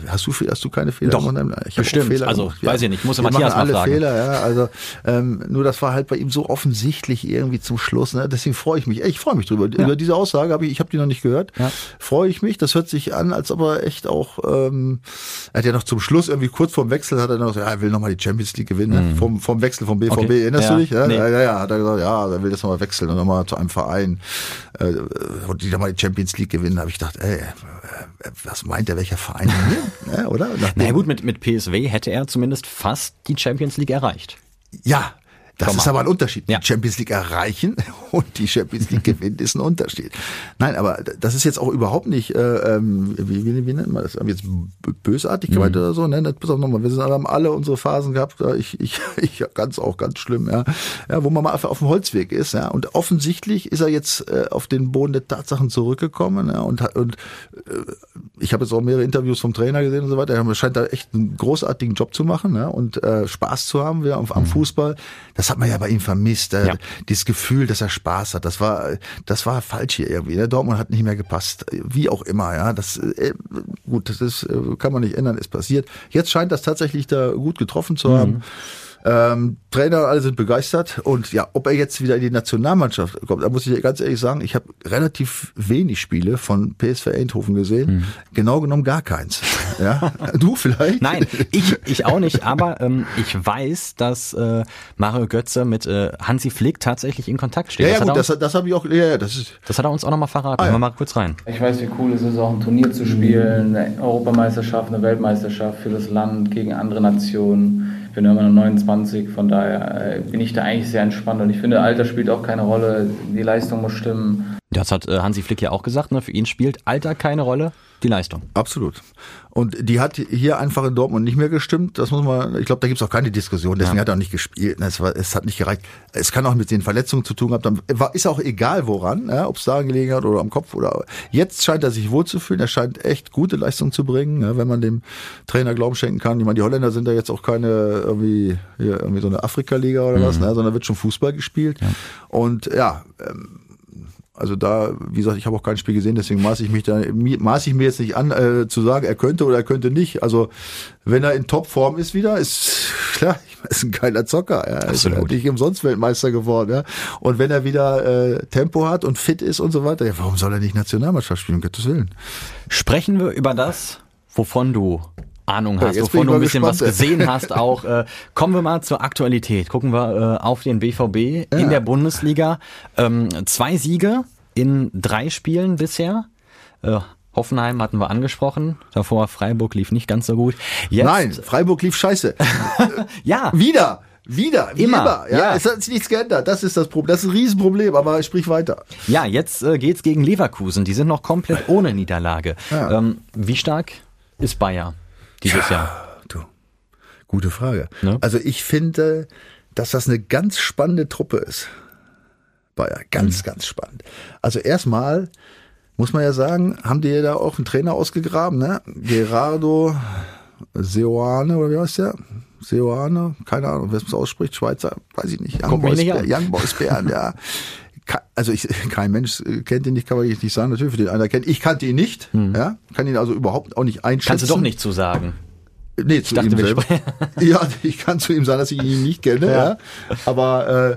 hast du hast du keine Fehler? Doch, gemacht? ich bestimmt. Fehler also gemacht. weiß ja. ich nicht, muss Matthias mal alle fragen. Fehler, ja. Also ähm, nur das war halt bei ihm so offensichtlich irgendwie zum Schluss. Ne? Deswegen freue ich mich. Ich freue mich drüber. Ja. Über diese Aussage habe ich, ich habe die noch nicht gehört. Ja. Freue ich mich. Das hört sich an, als ob er echt auch. Ähm, er hat ja noch zum Schluss irgendwie kurz vorm Wechsel hat er noch, ja, er will noch mal die Champions League gewinnen. Mhm. Vom, vom Wechsel vom BVB. Okay. Erinnerst ja. du dich? Ja, nee. ja, ja, hat er gesagt, ja, er will jetzt noch mal wechseln und noch mal zu einem Verein äh, und die noch mal die Champions League gewinnen. habe ich gedacht, ey, was meint er, welcher Verein <laughs> ja, oder? Na ja, gut, mit, mit PSW hätte er zumindest fast die Champions League erreicht. Ja, das ist aber ein Unterschied. Ja. Die Champions League erreichen <laughs> und die Champions League gewinnen ist ein Unterschied. Nein, aber das ist jetzt auch überhaupt nicht, äh, ähm, wie, wie, wie nennt man das? Jetzt bösartig gemeint mhm. oder so? Ne? Pass auf nochmal, wir sind, haben alle unsere Phasen gehabt. Ich, ich, <laughs> ich ganz auch ganz schlimm, ja. ja, wo man mal auf dem Holzweg ist, ja. Und offensichtlich ist er jetzt äh, auf den Boden der Tatsachen zurückgekommen, ja. Und, und äh, ich habe jetzt auch mehrere Interviews vom Trainer gesehen und so weiter. Er scheint da echt einen großartigen Job zu machen, ja. Und äh, Spaß zu haben, ja, am, am mhm. Fußball. Das hat man ja bei ihm vermisst. Äh, ja. Dieses Gefühl, dass er Spaß hat, das war, das war falsch hier irgendwie. Der ne? Dortmund hat nicht mehr gepasst. Wie auch immer, ja. Das, äh, gut, das ist, äh, kann man nicht ändern, ist passiert. Jetzt scheint das tatsächlich da gut getroffen zu haben. Mhm. Ähm, Trainer, alle sind begeistert. Und ja, ob er jetzt wieder in die Nationalmannschaft kommt, da muss ich ganz ehrlich sagen, ich habe relativ wenig Spiele von PSV Eindhoven gesehen. Mhm. Genau genommen gar keins. Ja, <laughs> du vielleicht? Nein, ich, ich auch nicht. Aber ähm, ich weiß, dass äh, Mario Götze mit äh, Hansi Flick tatsächlich in Kontakt steht. Ja, ja gut, das, das habe ich auch. Ja, ja, das, ist das hat er uns auch nochmal verraten. Ah, ja. Hören wir mal kurz rein. Ich weiß, wie cool es ist, auch ein Turnier zu spielen, eine Europameisterschaft, eine Weltmeisterschaft für das Land gegen andere Nationen ich bin immer noch 29, von daher äh, bin ich da eigentlich sehr entspannt und ich finde, Alter spielt auch keine Rolle, die Leistung muss stimmen. Das hat äh, Hansi Flick ja auch gesagt, ne? für ihn spielt Alter keine Rolle, die Leistung. Absolut. Und die hat hier einfach in Dortmund nicht mehr gestimmt. Das muss man, ich glaube, da gibt's auch keine Diskussion. Deswegen ja. hat er auch nicht gespielt. Es, war, es hat nicht gereicht. Es kann auch mit den Verletzungen zu tun haben. War, ist auch egal woran, ja, ob es da gelegen hat oder am Kopf oder. Jetzt scheint er sich wohlzufühlen. Er scheint echt gute Leistung zu bringen, ja, wenn man dem Trainer Glauben schenken kann. Ich meine, die Holländer sind da jetzt auch keine irgendwie, hier, irgendwie so eine Afrika-Liga oder mhm. was, ne, sondern wird schon Fußball gespielt. Ja. Und ja, ähm, also da, wie gesagt, ich habe auch kein Spiel gesehen, deswegen maße ich mich da, maße ich mir jetzt nicht an, äh, zu sagen, er könnte oder er könnte nicht. Also wenn er in Topform ist wieder, ist <laughs> klar, ist ein geiler Zocker. Ja. Absolut. Ist nicht umsonst Weltmeister geworden. Ja. Und wenn er wieder äh, Tempo hat und fit ist und so weiter, ja, warum soll er nicht Nationalmannschaft spielen, um Gottes Willen? Sprechen wir über das, wovon du Ahnung hast, ja, wovon du ein bisschen gespannt. was gesehen <laughs> hast auch. Äh, kommen wir mal zur Aktualität. Gucken wir äh, auf den BVB ja. in der Bundesliga. Ähm, zwei Siege in drei Spielen bisher. Äh, Hoffenheim hatten wir angesprochen. Davor Freiburg lief nicht ganz so gut. Jetzt, Nein, Freiburg lief scheiße. <laughs> ja. Wieder. Wieder, immer. immer ja, ja, es hat sich nichts geändert. Das ist das Problem. Das ist ein Riesenproblem, aber sprich weiter. Ja, jetzt äh, geht's gegen Leverkusen. Die sind noch komplett ohne Niederlage. Ja. Ähm, wie stark ist Bayer? Dieses ja, Jahr? Du, gute Frage. Ne? Also ich finde, dass das eine ganz spannende Truppe ist. Bayer, ganz, mhm. ganz spannend. Also erstmal muss man ja sagen, haben die da auch einen Trainer ausgegraben, ne? Gerardo Seoane, oder wie heißt der? Seoane, keine Ahnung, wer es ausspricht, Schweizer, weiß ich nicht. Young Boys, Bär, Young Boys Bären, <laughs> ja. Also ich, <laughs> kein Mensch kennt ihn nicht, kann man nicht sagen. Natürlich für den einer kennt. Ich kannte ihn nicht, hm. ja, kann ihn also überhaupt auch nicht einschätzen. Kannst du doch nicht zu sagen. Nee, zu ich dachte, ihm selber. ja, ich kann zu ihm sagen, dass ich ihn nicht kenne, ja. ja. Aber äh,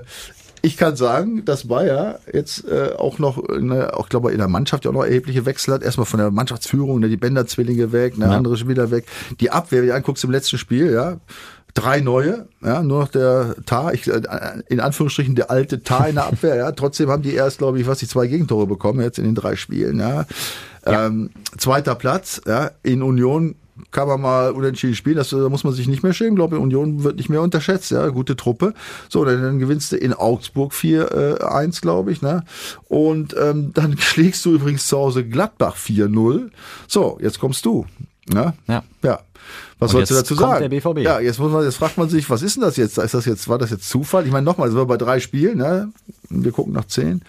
ich kann sagen, dass Bayer jetzt äh, auch noch, ne, auch glaube in der Mannschaft ja auch noch erhebliche Wechsel hat. Erstmal von der Mannschaftsführung, ne, die Bänder-Zwillinge weg, ne, ja. andere wieder weg. Die Abwehr, wenn du anguckst im letzten Spiel, ja, drei neue, ja, nur noch der Tar, ich, äh, in Anführungsstrichen der alte Tar in der Abwehr, ja. Trotzdem haben die erst, glaube ich, was die zwei Gegentore bekommen jetzt in den drei Spielen, ja. ja. Ähm, zweiter Platz, ja, in Union kann man mal unentschieden spielen, das, da muss man sich nicht mehr schämen, glaube ich, Union wird nicht mehr unterschätzt, ja, gute Truppe. So, dann, dann gewinnst du in Augsburg 4-1, äh, glaube ich, ne? Und ähm, dann <laughs> schlägst du übrigens zu Hause Gladbach 4-0. So, jetzt kommst du. Ne? Ja. Ja. Was sollst du dazu sagen? Ja, jetzt muss man, jetzt fragt man sich, was ist denn das jetzt? Ist das jetzt, war das jetzt Zufall? Ich meine, nochmal, sind wir bei drei Spielen, ne? Wir gucken nach zehn.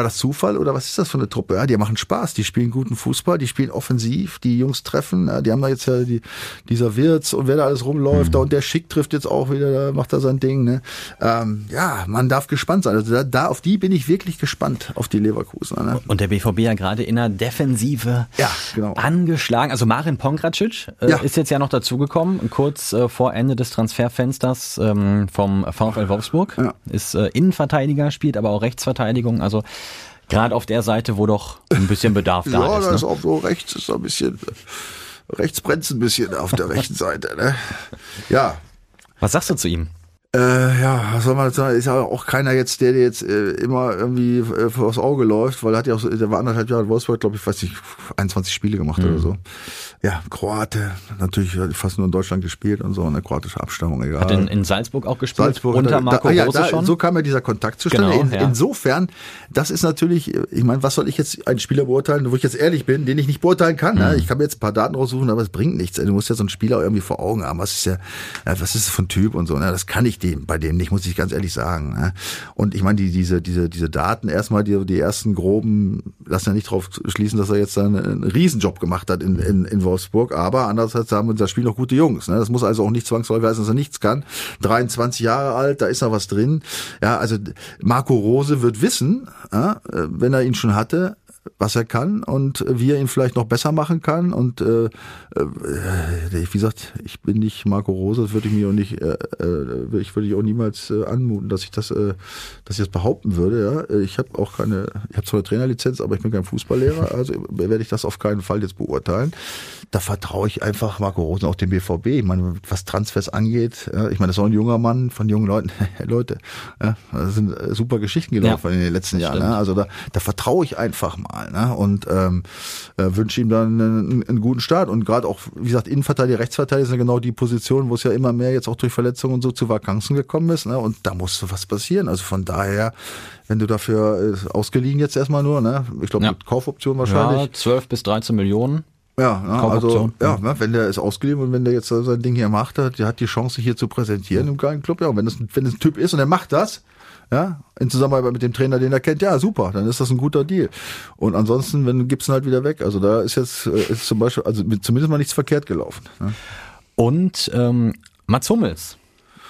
War das Zufall oder was ist das für eine Truppe? Ja, die machen Spaß, die spielen guten Fußball, die spielen offensiv, die Jungs treffen, die haben da jetzt ja die, dieser Wirtz und wer da alles rumläuft, mhm. da und der Schick trifft jetzt auch wieder, da macht er sein Ding. Ne? Ähm, ja, man darf gespannt sein. Also da, da auf die bin ich wirklich gespannt, auf die Leverkusen. Ne? Und der BVB ja gerade in der Defensive ja, genau. angeschlagen. Also Marin Pongracic äh, ja. ist jetzt ja noch dazugekommen, kurz äh, vor Ende des Transferfensters ähm, vom VfL Wolfsburg. Ja. Ist äh, Innenverteidiger, spielt aber auch Rechtsverteidigung. Also Gerade auf der Seite, wo doch ein bisschen Bedarf <laughs> da ja, ist. Ja, ne? ist auch so rechts, ist ein bisschen, rechts brennt ein bisschen auf der rechten Seite. Ne? Ja. Was sagst du zu ihm? Äh, ja, was soll man sagen, ist ja auch keiner jetzt, der dir jetzt äh, immer irgendwie äh, vors Auge läuft, weil er hat ja auch, so, der war anderthalb Jahre in Wolfsburg, glaube ich, weiß nicht, 21 Spiele gemacht mhm. oder so. Ja, Kroate, natürlich fast nur in Deutschland gespielt und so, eine kroatische Abstammung, egal. Hat in, in Salzburg auch gespielt, Salzburg unter er, Marco da, ja, da, schon? So kam ja dieser Kontakt zustande. Genau, in, ja. Insofern, das ist natürlich, ich meine, was soll ich jetzt einen Spieler beurteilen, wo ich jetzt ehrlich bin, den ich nicht beurteilen kann. Ne? Mhm. Ne? Ich kann mir jetzt ein paar Daten raussuchen, aber es bringt nichts. Du musst ja so einen Spieler irgendwie vor Augen haben. Was ist ja, was ist das für ein Typ und so. Ne? Das kann ich dem bei dem nicht, muss ich ganz ehrlich sagen. Ne? Und ich meine, die, diese, diese, diese Daten, erstmal die, die ersten groben, lassen ja nicht darauf schließen, dass er jetzt einen, einen Riesenjob gemacht hat in, in, in Wolfsburg, aber andererseits haben wir das Spiel noch gute Jungs. Ne? Das muss also auch nicht zwangsläufig heißen, dass er nichts kann. 23 Jahre alt, da ist noch was drin. Ja, also Marco Rose wird wissen, ja, wenn er ihn schon hatte, was er kann und wie er ihn vielleicht noch besser machen kann. Und äh, äh, wie gesagt, ich bin nicht Marco Rose, das würde ich mir auch nicht, äh, äh, ich würde ich auch niemals äh, anmuten, dass ich das, äh, dass ich das behaupten würde. Ja, ich habe auch keine, ich habe zwar eine Trainerlizenz, aber ich bin kein Fußballlehrer, <laughs> also werde ich das auf keinen Fall jetzt beurteilen. Da vertraue ich einfach Marco Rosen auch dem BVB. Ich meine, was Transfers angeht, ja, ich meine, das ist auch ein junger Mann von jungen Leuten. <laughs> Leute, ja, das sind super Geschichten gelaufen ja, in den letzten Jahren. Ja, also da, da vertraue ich einfach mal mal. Ne? Und ähm, äh, wünsche ihm dann einen, einen guten Start. Und gerade auch, wie gesagt, Innenverteidiger, Rechtsverteidiger sind genau die Position, wo es ja immer mehr jetzt auch durch Verletzungen und so zu Vakanzen gekommen ist. Ne? Und da musste was passieren. Also von daher, wenn du dafür äh, ausgeliehen jetzt erstmal nur, ne? ich glaube Ja. mit Kaufoption wahrscheinlich. Ja, 12 bis 13 Millionen. Ja, ja also ja, ne, wenn der ist ausgeliehen und wenn der jetzt sein Ding hier macht, der, hat die Chance hier zu präsentieren im geilen Club. Ja, und wenn das, wenn das ein Typ ist und er macht das, ja, in Zusammenarbeit mit dem Trainer, den er kennt, ja, super, dann ist das ein guter Deal. Und ansonsten, wenn gibt's ihn halt wieder weg. Also da ist jetzt äh, ist zum Beispiel, also zumindest mal nichts verkehrt gelaufen. Ne? Und ähm, Mats Hummels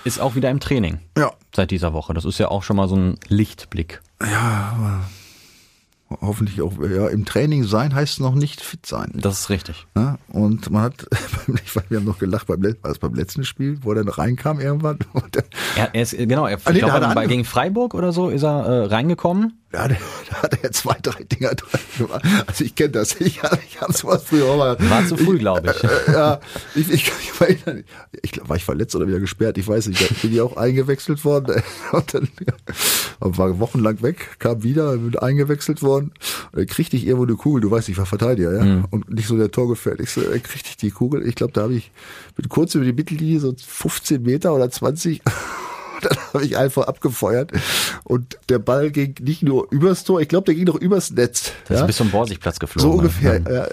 ist auch wieder im Training Ja, seit dieser Woche. Das ist ja auch schon mal so ein Lichtblick. Hoffentlich auch. Ja, im Training sein heißt noch nicht fit sein. Das ist richtig. Ja, und man hat, <laughs> ich weiß, wir haben noch gelacht beim, das beim letzten Spiel, wo er dann reinkam irgendwann. <laughs> Er, er ist, genau, er, Ah, nee, glaube, er bei, gegen Freiburg oder so ist er äh, reingekommen. Ja, da, hat er zwei, drei Dinger drin gemacht. Also ich kenne das. Ich, ich habe sowas früher mal. War zu früh, glaube ich. Äh, ja, ich, ich, ich, war, ich glaub, war ich verletzt oder wieder gesperrt? Ich weiß nicht. Ich bin ja auch eingewechselt worden <laughs> und dann war wochenlang weg, kam wieder, bin eingewechselt worden. Und dann kriegte ich irgendwo eine Kugel. Du weißt, ich war Verteidiger, ja, und nicht so der Torgefährlich. So, dann kriegte ich die Kugel. Ich glaube, da habe ich bin kurz über die Mittellinie so 15 Meter oder 20 <laughs> dann habe ich einfach abgefeuert und der Ball ging nicht nur übers Tor, ich glaube, der ging noch übers Netz. Das ist ja? bis zum Borsigplatz geflogen. So ne? ungefähr. Äh,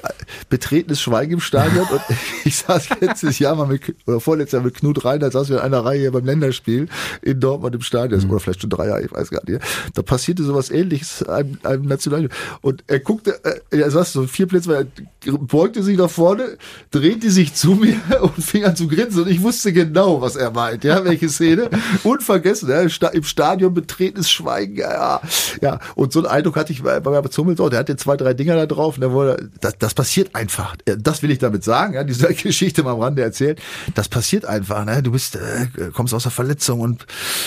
betretenes Schweigen im Stadion. und <laughs> ich saß letztes Jahr mal mit, oder vorletztes Jahr mit Knut Reiner, saß wir in einer Reihe hier beim Länderspiel in Dortmund im Stadion. Oder vielleicht schon drei Jahre, ich weiß gar nicht. Da passierte sowas ähnliches einem, einem National. Und er guckte, äh, er saß so vier Plätze, er beugte sich nach vorne, drehte sich zu mir <laughs> und fing an zu grinsen. Und ich wusste genau, was er meint. Ja, welche Szene. Unvergessen, ja, im Sta- im Stadion betretenes Schweigen. Ja, ja, ja. Und so einen Eindruck hatte ich bei, bei Herbert Hummels auch. Der hatte zwei, drei Dinger da drauf. Und der wurde, das, das passiert einfach. Das will ich damit sagen. Ja, diese <laughs> Geschichte mal am Rande erzählt. Das passiert einfach. Ne? Du bist, äh, kommst aus der Verletzung und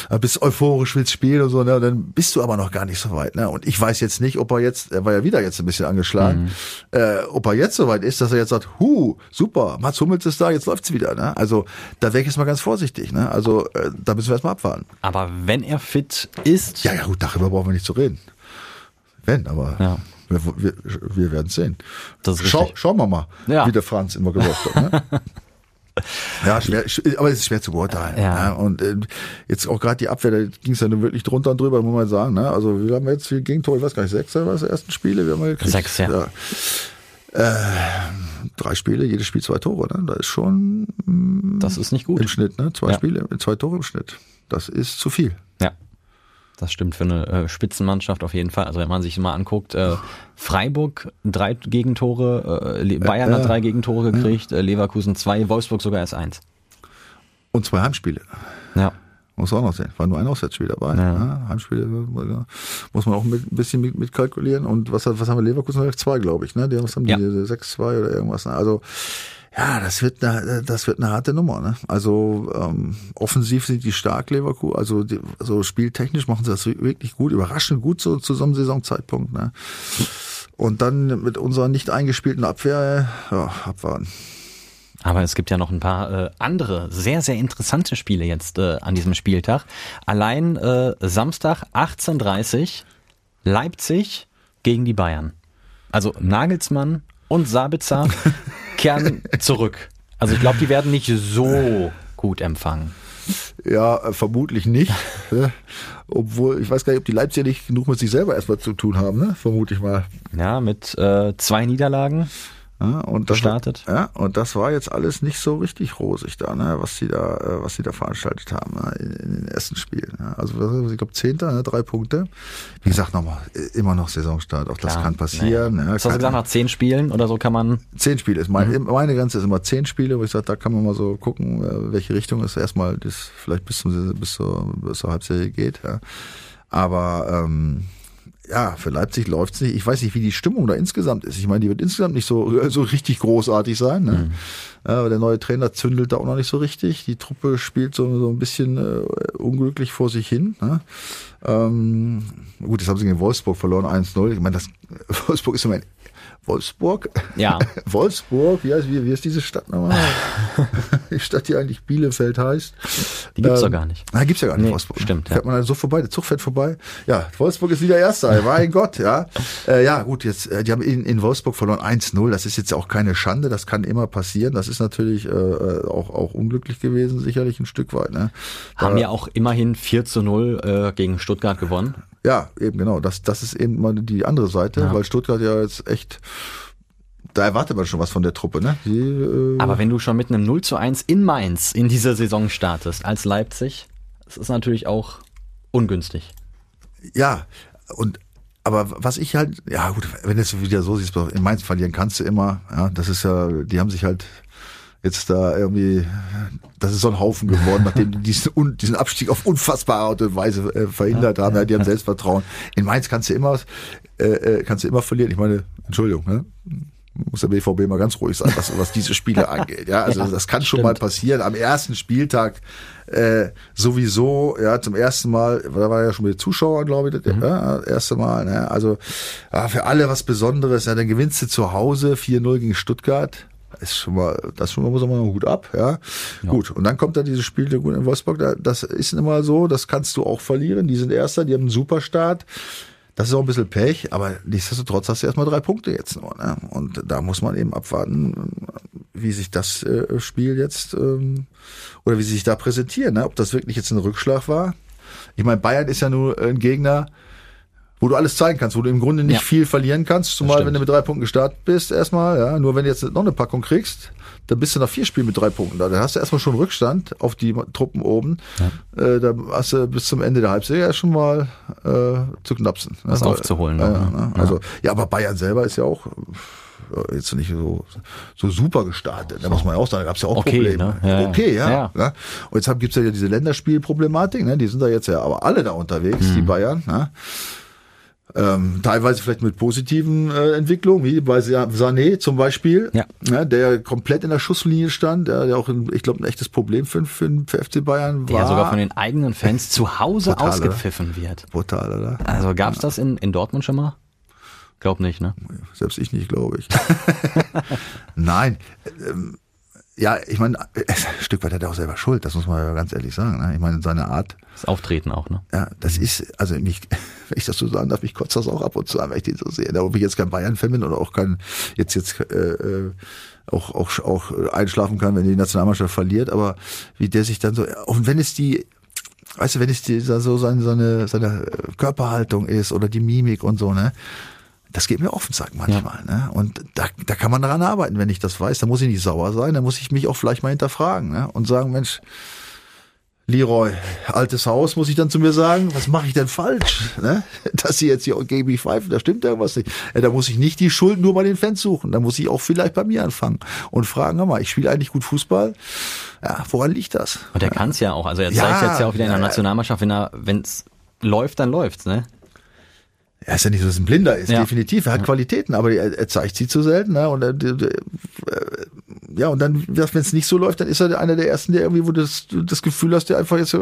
äh, bist euphorisch, willst spielen und so. Ne? Und dann bist du aber noch gar nicht so weit. Ne? Und ich weiß jetzt nicht, ob er jetzt, er war ja wieder jetzt ein bisschen angeschlagen, äh, ob er jetzt so weit ist, dass er jetzt sagt, hu, super, Mats Hummels ist da, jetzt läuft's wieder. Ne? Also da wäre ich jetzt mal ganz vorsichtig. Ne? Also äh, da müssen wir erstmal abwarten. Aber wenn er fit ist, Ja, ja, gut, darüber brauchen wir nicht zu reden. Wenn, aber Ja. wir, wir, wir werden sehen. Das ist Schau, schauen wir mal, Ja. wie der Franz immer gesagt hat. Ne? <laughs> Ja, schwer, sch- aber es ist schwer zu beurteilen. Ja. Ne? Und äh, jetzt auch gerade die Abwehr, da ging es ja nun wirklich drunter und drüber, muss man sagen. Ne? Also wir haben jetzt viel Gegentor, ich weiß gar nicht, sechs oder was, ersten Spiele, wir haben wir gekriegt. Sechs, ja. Äh, drei Spiele, jedes Spiel zwei Tore. Ne? Da ist schon das ist nicht gut. im Schnitt, ne? zwei Ja. Spiele, zwei Tore im Schnitt. Das ist zu viel. Ja. Das stimmt für eine äh, Spitzenmannschaft auf jeden Fall. Also wenn man sich mal anguckt, äh, Freiburg drei Gegentore, äh, Bayern hat ja. drei Gegentore gekriegt, äh, Leverkusen zwei, Wolfsburg sogar erst eins. Und zwei Heimspiele. Ja. Muss auch noch sehen. War nur ein Auswärtsspiel dabei. Ja. Ja. Heimspiele äh, muss man auch mit, ein bisschen mit, mit kalkulieren. Und was, hat- was haben wir? Leverkusen zwei, glaube ich. Ne? Die, was haben die? Ja. 6-2 oder irgendwas. Ne? Also ja, das wird eine, das wird eine harte Nummer. Ne? Also ähm, offensiv sind die stark, Leverkusen. Also die, so spieltechnisch machen sie das wirklich gut, überraschend gut so zu so einem Saisonzeitpunkt. Ne? Und dann mit unserer nicht eingespielten Abwehr, ja, abwarten. Aber es gibt ja noch ein paar äh, andere sehr, sehr interessante Spiele jetzt äh, an diesem Spieltag. Allein äh, Samstag 18.30 Leipzig gegen die Bayern. Also Nagelsmann und Sabitzer <laughs> kehren <laughs> zurück. Also ich glaube, die werden nicht so gut empfangen. Ja, äh, vermutlich nicht. <laughs> ne? Obwohl, ich weiß gar nicht, ob die Leipziger nicht genug mit sich selber erstmal zu tun haben, ne? Vermute ich mal. Ja, mit äh, zwei Niederlagen. Ja, und das, Gestartet. Ja, und das war jetzt alles nicht so richtig rosig da, ne, was sie da, äh, was sie da veranstaltet haben ne, in, in den ersten Spielen. Ne? Also ich glaube Zehnter, ne, drei Punkte. Wie gesagt, nochmal, äh, immer noch Saisonstart, auch das Klar, kann passieren. Ne? Was hast du gesagt, nach zehn Spielen oder so kann man. Zehn Spiele ist mein, meine Grenze ist immer zehn Spiele, wo ich sage, da kann man mal so gucken, äh, welche Richtung es erstmal das vielleicht bis zum bis zur, bis zur Halbserie geht. Ja. Aber ähm, ja, für Leipzig läuft's nicht. Ich weiß nicht, wie die Stimmung da insgesamt ist. Ich meine, die wird insgesamt nicht so, <laughs> so richtig großartig sein. Ne? Ja, aber der neue Trainer zündelt da auch noch nicht so richtig. Die Truppe spielt so, so ein bisschen äh, unglücklich vor sich hin. Ne? Ähm, gut, jetzt haben sie gegen Wolfsburg verloren, 1-0. Ich meine, das <laughs> Wolfsburg ist immer ein Wolfsburg? Ja. <laughs> Wolfsburg, wie heißt, wie, wie ist diese Stadt nochmal? <laughs> Stadt, die eigentlich Bielefeld heißt. Die gibt's doch gar nicht. Na, gibt's ja gar nicht, Nee, Wolfsburg. stimmt, ja. Fährt man da so vorbei, der Zug fährt vorbei. Ja, Wolfsburg ist wieder Erster, mein <laughs> Gott, ja. Äh, ja, gut, jetzt, äh, die haben in, in Wolfsburg verloren 1-0. Das ist jetzt auch keine Schande, das kann immer passieren. Das ist natürlich äh, äh, auch, auch unglücklich gewesen, sicherlich ein Stück weit. Ne? Haben ja auch immerhin 4 zu 0 äh, gegen Stuttgart gewonnen. Ja, eben genau. Das, das ist eben mal die andere Seite, Ja. weil Stuttgart ja jetzt echt, da erwartet man schon was von der Truppe, ne? Die, äh, Aber wenn du schon mit einem 0 zu 1 in Mainz in dieser Saison startest, als Leipzig, das ist natürlich auch ungünstig. Ja, und aber was ich halt, ja gut, wenn du es wieder so siehst, in Mainz verlieren kannst du immer, ja, das ist ja, die haben sich halt jetzt da irgendwie, das ist so ein Haufen geworden, nachdem die diesen, diesen Abstieg auf unfassbare Art und Weise äh, verhindert haben, ja, die haben Selbstvertrauen. In Mainz kannst du immer, äh, äh, kannst du immer verlieren. Ich meine, Entschuldigung, ne? muss der BVB mal ganz ruhig sein, was, was diese Spiele <laughs> angeht. Ja, also Ja, das kann schon stimmt. mal passieren. Am ersten Spieltag äh, sowieso, ja, zum ersten Mal, da war ja schon mit Zuschauern, glaube ich, das ja, erste Mal. Ne? Also ja, für alle was Besonderes. Ja, dann gewinnst du zu Hause 4-0 gegen Stuttgart. Ist schon mal, das schon mal muss man mal Hut ab, ja. Gut. Und dann kommt da dieses Spiel Guten in Wolfsburg. Da, das ist immer so, das kannst du auch verlieren. Die sind Erster, die haben einen Superstart. Das ist auch ein bisschen Pech, aber nichtsdestotrotz hast du erstmal drei Punkte jetzt nur. Ne? Und da muss man eben abwarten, wie sich das äh, Spiel jetzt ähm, oder wie sie sich da präsentieren. Ne? Ob das wirklich jetzt ein Rückschlag war. Ich meine, Bayern ist ja nur ein Gegner, wo du alles zeigen kannst, wo du im Grunde nicht Ja. viel verlieren kannst, zumal wenn du mit drei Punkten gestartet bist erstmal. Ja? Nur wenn du jetzt noch eine Packung kriegst, dann bist du nach vier Spielen mit drei Punkten da. Dann hast du erstmal schon Rückstand auf die Truppen oben. Äh, da hast du bis zum Ende der Halbserie schon mal äh, zu knapsen. ne? Was Weil- aufzuholen Ja, ja, ne? ne? Also, ja, aber Bayern selber ist ja auch äh, jetzt nicht so, so super gestartet. Da muss man ja auch sagen, da gab es ja auch Okay, Probleme. ne? Ja, ja. okay, ja. Ja. Ne? Und jetzt gibt es ja diese Länderspielproblematik, ne? die sind da jetzt ja aber alle da unterwegs, die Bayern. Ne? Ähm, teilweise vielleicht mit positiven äh, Entwicklungen, wie bei Sa- Sané zum Beispiel, Ja. ne, der komplett in der Schusslinie stand, der, der auch, ein, ich glaube, ein echtes Problem für, für, für FC Bayern war. Der sogar von den eigenen Fans zu Hause Brutal, oder? ausgepfiffen wird. Brutal, oder? Also gab's das in, in Dortmund schon mal? Glaub nicht, ne? Selbst ich nicht, glaube ich. <laughs> Nein. Ähm, ja, ich meine, äh, <laughs> ein Stück weit hat er auch selber Schuld, das muss man ja ganz ehrlich sagen. Ne? Ich meine, seine Art, Das Auftreten auch, ne? ja, das ist, also mich, <laughs> wenn ich das so sagen darf, mich kotzt das auch ab und zu an, wenn ich den so sehe. Da ob ich jetzt kein Bayern-Fan bin oder auch kein, jetzt, jetzt, äh, äh, auch, auch, auch einschlafen kann, wenn die Nationalmannschaft verliert, aber wie der sich dann so, und wenn es die, weißt du, wenn es die, so seine, seine, seine Körperhaltung ist oder die Mimik und so, ne, das geht mir auf den Sack manchmal. Ne? Und da, da kann man daran arbeiten, wenn ich das weiß. Da muss ich nicht sauer sein, da muss ich mich auch vielleicht mal hinterfragen ne? und sagen, Mensch, Leroy, altes Haus, muss ich dann zu mir sagen, was mache ich denn falsch? Ne? <laughs> Dass sie jetzt hier gegen mich pfeifen, da stimmt irgendwas nicht. Ja, da muss ich nicht die Schuld nur bei den Fans suchen. Da muss ich auch vielleicht bei mir anfangen und fragen, hör mal, ich spiele eigentlich gut Fußball. Ja, woran liegt das? Und der kann's ja auch. Also er Ja, zeigt jetzt ja auch wieder in der ja, ja. Nationalmannschaft, wenn er, wenn's läuft, dann läuft's, ne? Er ist ja nicht so, dass er ein Blinder ist, Ja. definitiv. Er hat Qualitäten, aber er, er zeigt sie zu selten. Ne? Und er, der- der- äh, ja, und dann, wenn es nicht so läuft, dann ist er einer der ersten, der irgendwie, wo du das, das Gefühl hast, der einfach jetzt, äh,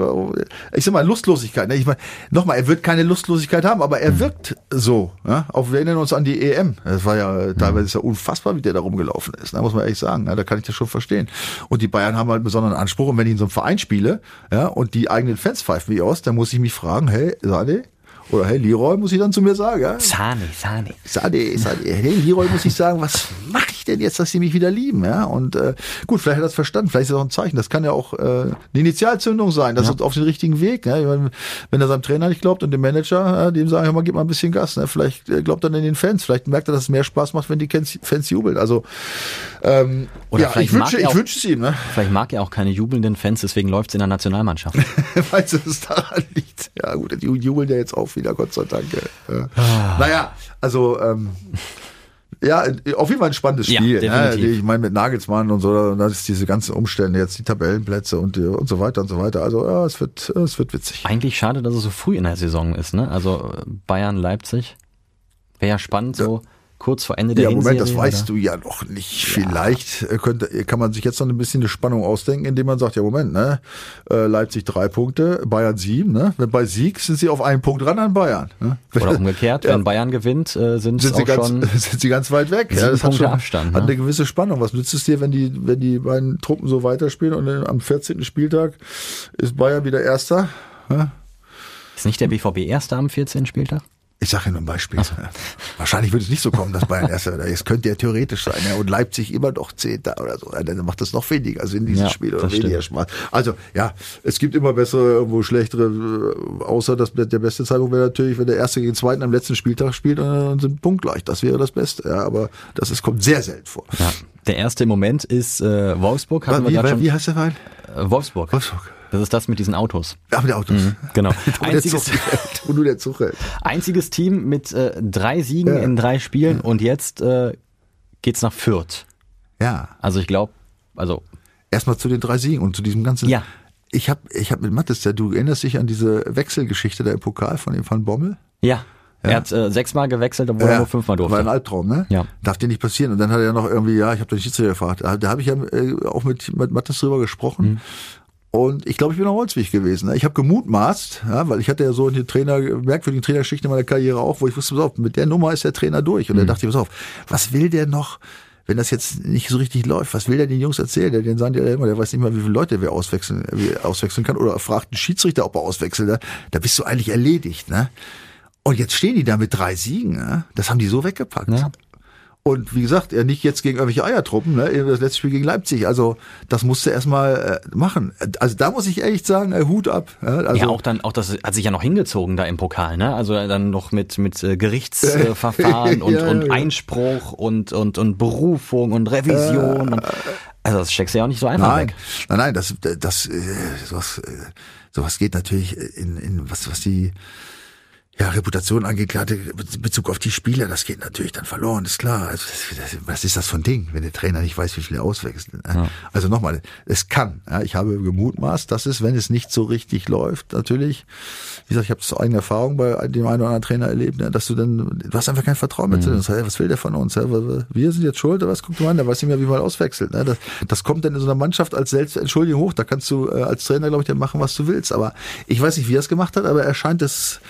ich sag mal, Lustlosigkeit. Ne? Ich meine, nochmal, er wird keine Lustlosigkeit haben, aber er wirkt so. Ja? Auch wir erinnern uns an die EM. Das war ja teilweise ist ja unfassbar, wie der da rumgelaufen ist. Ne? Muss man ehrlich sagen. Ne? Da kann ich das schon verstehen. Und die Bayern haben halt einen besonderen Anspruch. Und wenn ich in so einem Verein spiele, ja, und die eigenen Fans pfeifen wie aus, dann muss ich mich fragen, hey, Sade, oder hey, Leroy, muss ich dann zu mir sagen, ja? Sahne, Sahne. Sade, Sade, hey, Leroy muss ich sagen, was mache ich denn jetzt, dass sie mich wieder lieben, ja? Und äh, gut, vielleicht hat er das verstanden, vielleicht ist das auch ein Zeichen. Das kann ja auch äh, eine Initialzündung sein, das ist auf den richtigen Weg. Ne? Ich wenn er seinem Trainer nicht glaubt und dem Manager, ja, dem sagen, hör mal, gib mal ein bisschen Gas. Ne? Vielleicht äh, glaubt er dann den Fans, vielleicht merkt er, dass es mehr Spaß macht, wenn die Fans jubeln. Also ähm, Oder ja, ich wünsche, ich wünsche es ihm, ne? Vielleicht mag er auch keine jubelnden Fans, deswegen läuft's in der Nationalmannschaft. <laughs> Weißt du, dass es daran liegt? Ja, gut, die jubeln ja jetzt auch wieder, Gott sei Dank. Ja. Ah. Naja, also, ähm, ja, auf jeden Fall ein spannendes Ja, Spiel. definitiv. Ne? Ich meine, mit Nagelsmann und so, und dann ist diese ganzen Umstände, jetzt die Tabellenplätze und, die- und so weiter und so weiter. Also, ja, es wird, es wird witzig. Eigentlich schade, dass es so früh in der Saison ist, ne? Also äh, Bayern, Leipzig. Wäre ja spannend, so kurz vor Ende der Ja, Moment, Hinserie, das weißt oder? du ja noch nicht. Vielleicht äh, könnte, kann man sich jetzt noch ein bisschen eine Spannung ausdenken, indem man sagt, ja Moment, ne, äh, Leipzig drei Punkte, Bayern sieben, ne? Wenn bei Sieg sind sie auf einen Punkt ran an Bayern. Ne? Oder umgekehrt, <laughs> Ja. wenn Bayern gewinnt, äh, sind, sind sie ganz, <laughs> sind sie ganz weit weg. sieben das hat Punkte schon, Abstand, Hat ne? eine gewisse Spannung. Was nützt es dir, wenn die, wenn die beiden Truppen so weiterspielen und am 14. Spieltag ist Bayern wieder Erster? Ja? Ist nicht der BVB Erster am 14. Spieltag? Ich sage nur ein Beispiel. Ja. Wahrscheinlich wird es nicht so kommen, dass Bayern Erster wird. Es könnte ja theoretisch sein. Ja. Und Leipzig immer noch Zehnter oder so. Dann macht das noch weniger Sinn, dieses Ja, Spiel, oder weniger. Spaß. Also, ja, es gibt immer bessere, irgendwo schlechtere, äh, außer dass der beste Zeitpunkt wäre natürlich, wenn der Erste gegen den Zweiten am letzten Spieltag spielt und dann sind punktgleich. Das wäre das Beste. Ja, aber das ist, kommt sehr selten vor. Ja. Der erste im Moment ist äh, Wolfsburg. Wie, wie, schon. wie heißt der Verein? Äh, Wolfsburg. Wolfsburg. Das ist das mit diesen Autos. Ach, mit den Autos. Genau. <laughs> Und der Einziges. Und nur der Zug einziges Team mit äh, drei Siegen Ja. in drei Spielen und jetzt äh, geht's nach Fürth. Ja. Also ich glaube, also Erstmal zu den drei Siegen und zu diesem ganzen. Ja. Ich habe ich hab mit Mattes, der, du erinnerst dich an diese Wechselgeschichte da im Pokal von dem Van Bommel? ja, er hat äh, sechsmal gewechselt, obwohl er nur fünfmal durfte. War ein Albtraum, ne? Ja. Darf dir nicht passieren. Und dann hat er ja noch irgendwie, ja, ich habe den Schiedsrichter gefragt. Da, da habe ich ja äh, auch mit, mit Mattes drüber gesprochen. Mhm. Und ich glaube, ich bin auf Holzwig gewesen. Ne? Ich habe gemutmaßt, ja, weil ich hatte ja so eine Trainer, merkwürdigen Trainerschicht in meiner Karriere auch, wo ich wusste, pass auf, mit der Nummer ist der Trainer durch. Und Mhm. dann dachte ich, pass auf, was will der noch? Wenn das jetzt nicht so richtig läuft, was will der den Jungs erzählen? Der, den sagen die ja immer, der weiß nicht mal, wie viele Leute wir auswechseln, wie er auswechseln kann. Oder fragt einen Schiedsrichter, ob er auswechselt. Ne? Da bist du eigentlich erledigt. Ne? Und jetzt stehen die da mit drei Siegen. Ne? Das haben die so weggepackt. Ja. Und wie gesagt, er nicht jetzt gegen irgendwelche Eiertruppen, ne? das letzte Spiel gegen Leipzig. Also das musste er erstmal äh, machen. Also da muss ich echt sagen, äh, Hut ab. Ja, also, ja, auch dann, auch das hat sich ja noch hingezogen da im Pokal, ne? Also dann noch mit mit äh, Gerichtsverfahren <laughs> und, Ja, ja, und. Einspruch und und und Berufung und Revision. und, also das steckst du ja auch nicht so einfach Nein, weg. nein, nein, das, das, äh, sowas, äh, sowas geht natürlich in, in was, was die ja, Reputation angeht, gerade in Bezug auf die Spieler, das geht natürlich dann verloren, ist klar. Also, das, das, was ist das für ein Ding, wenn der Trainer nicht weiß, wie viele auswechseln? ne? Also nochmal, es kann. Ja, ich habe gemutmaßt, dass es, wenn es nicht so richtig läuft, natürlich, wie gesagt, ich habe das aus eigener Erfahrung bei dem einen oder anderen Trainer erlebt, ne, dass du dann, du hast einfach kein Vertrauen mehr zu dem. Hey, Was will der von uns? Ja, Wir sind jetzt schuld, oder was guckt du an, der weiß nicht mehr, wie man auswechselt. Ne? Das, das kommt dann in so einer Mannschaft als Selbstentschuldigung hoch. Da kannst du äh, als Trainer, glaube ich, dann machen, was du willst. Aber ich weiß nicht, wie er es gemacht hat, aber er scheint es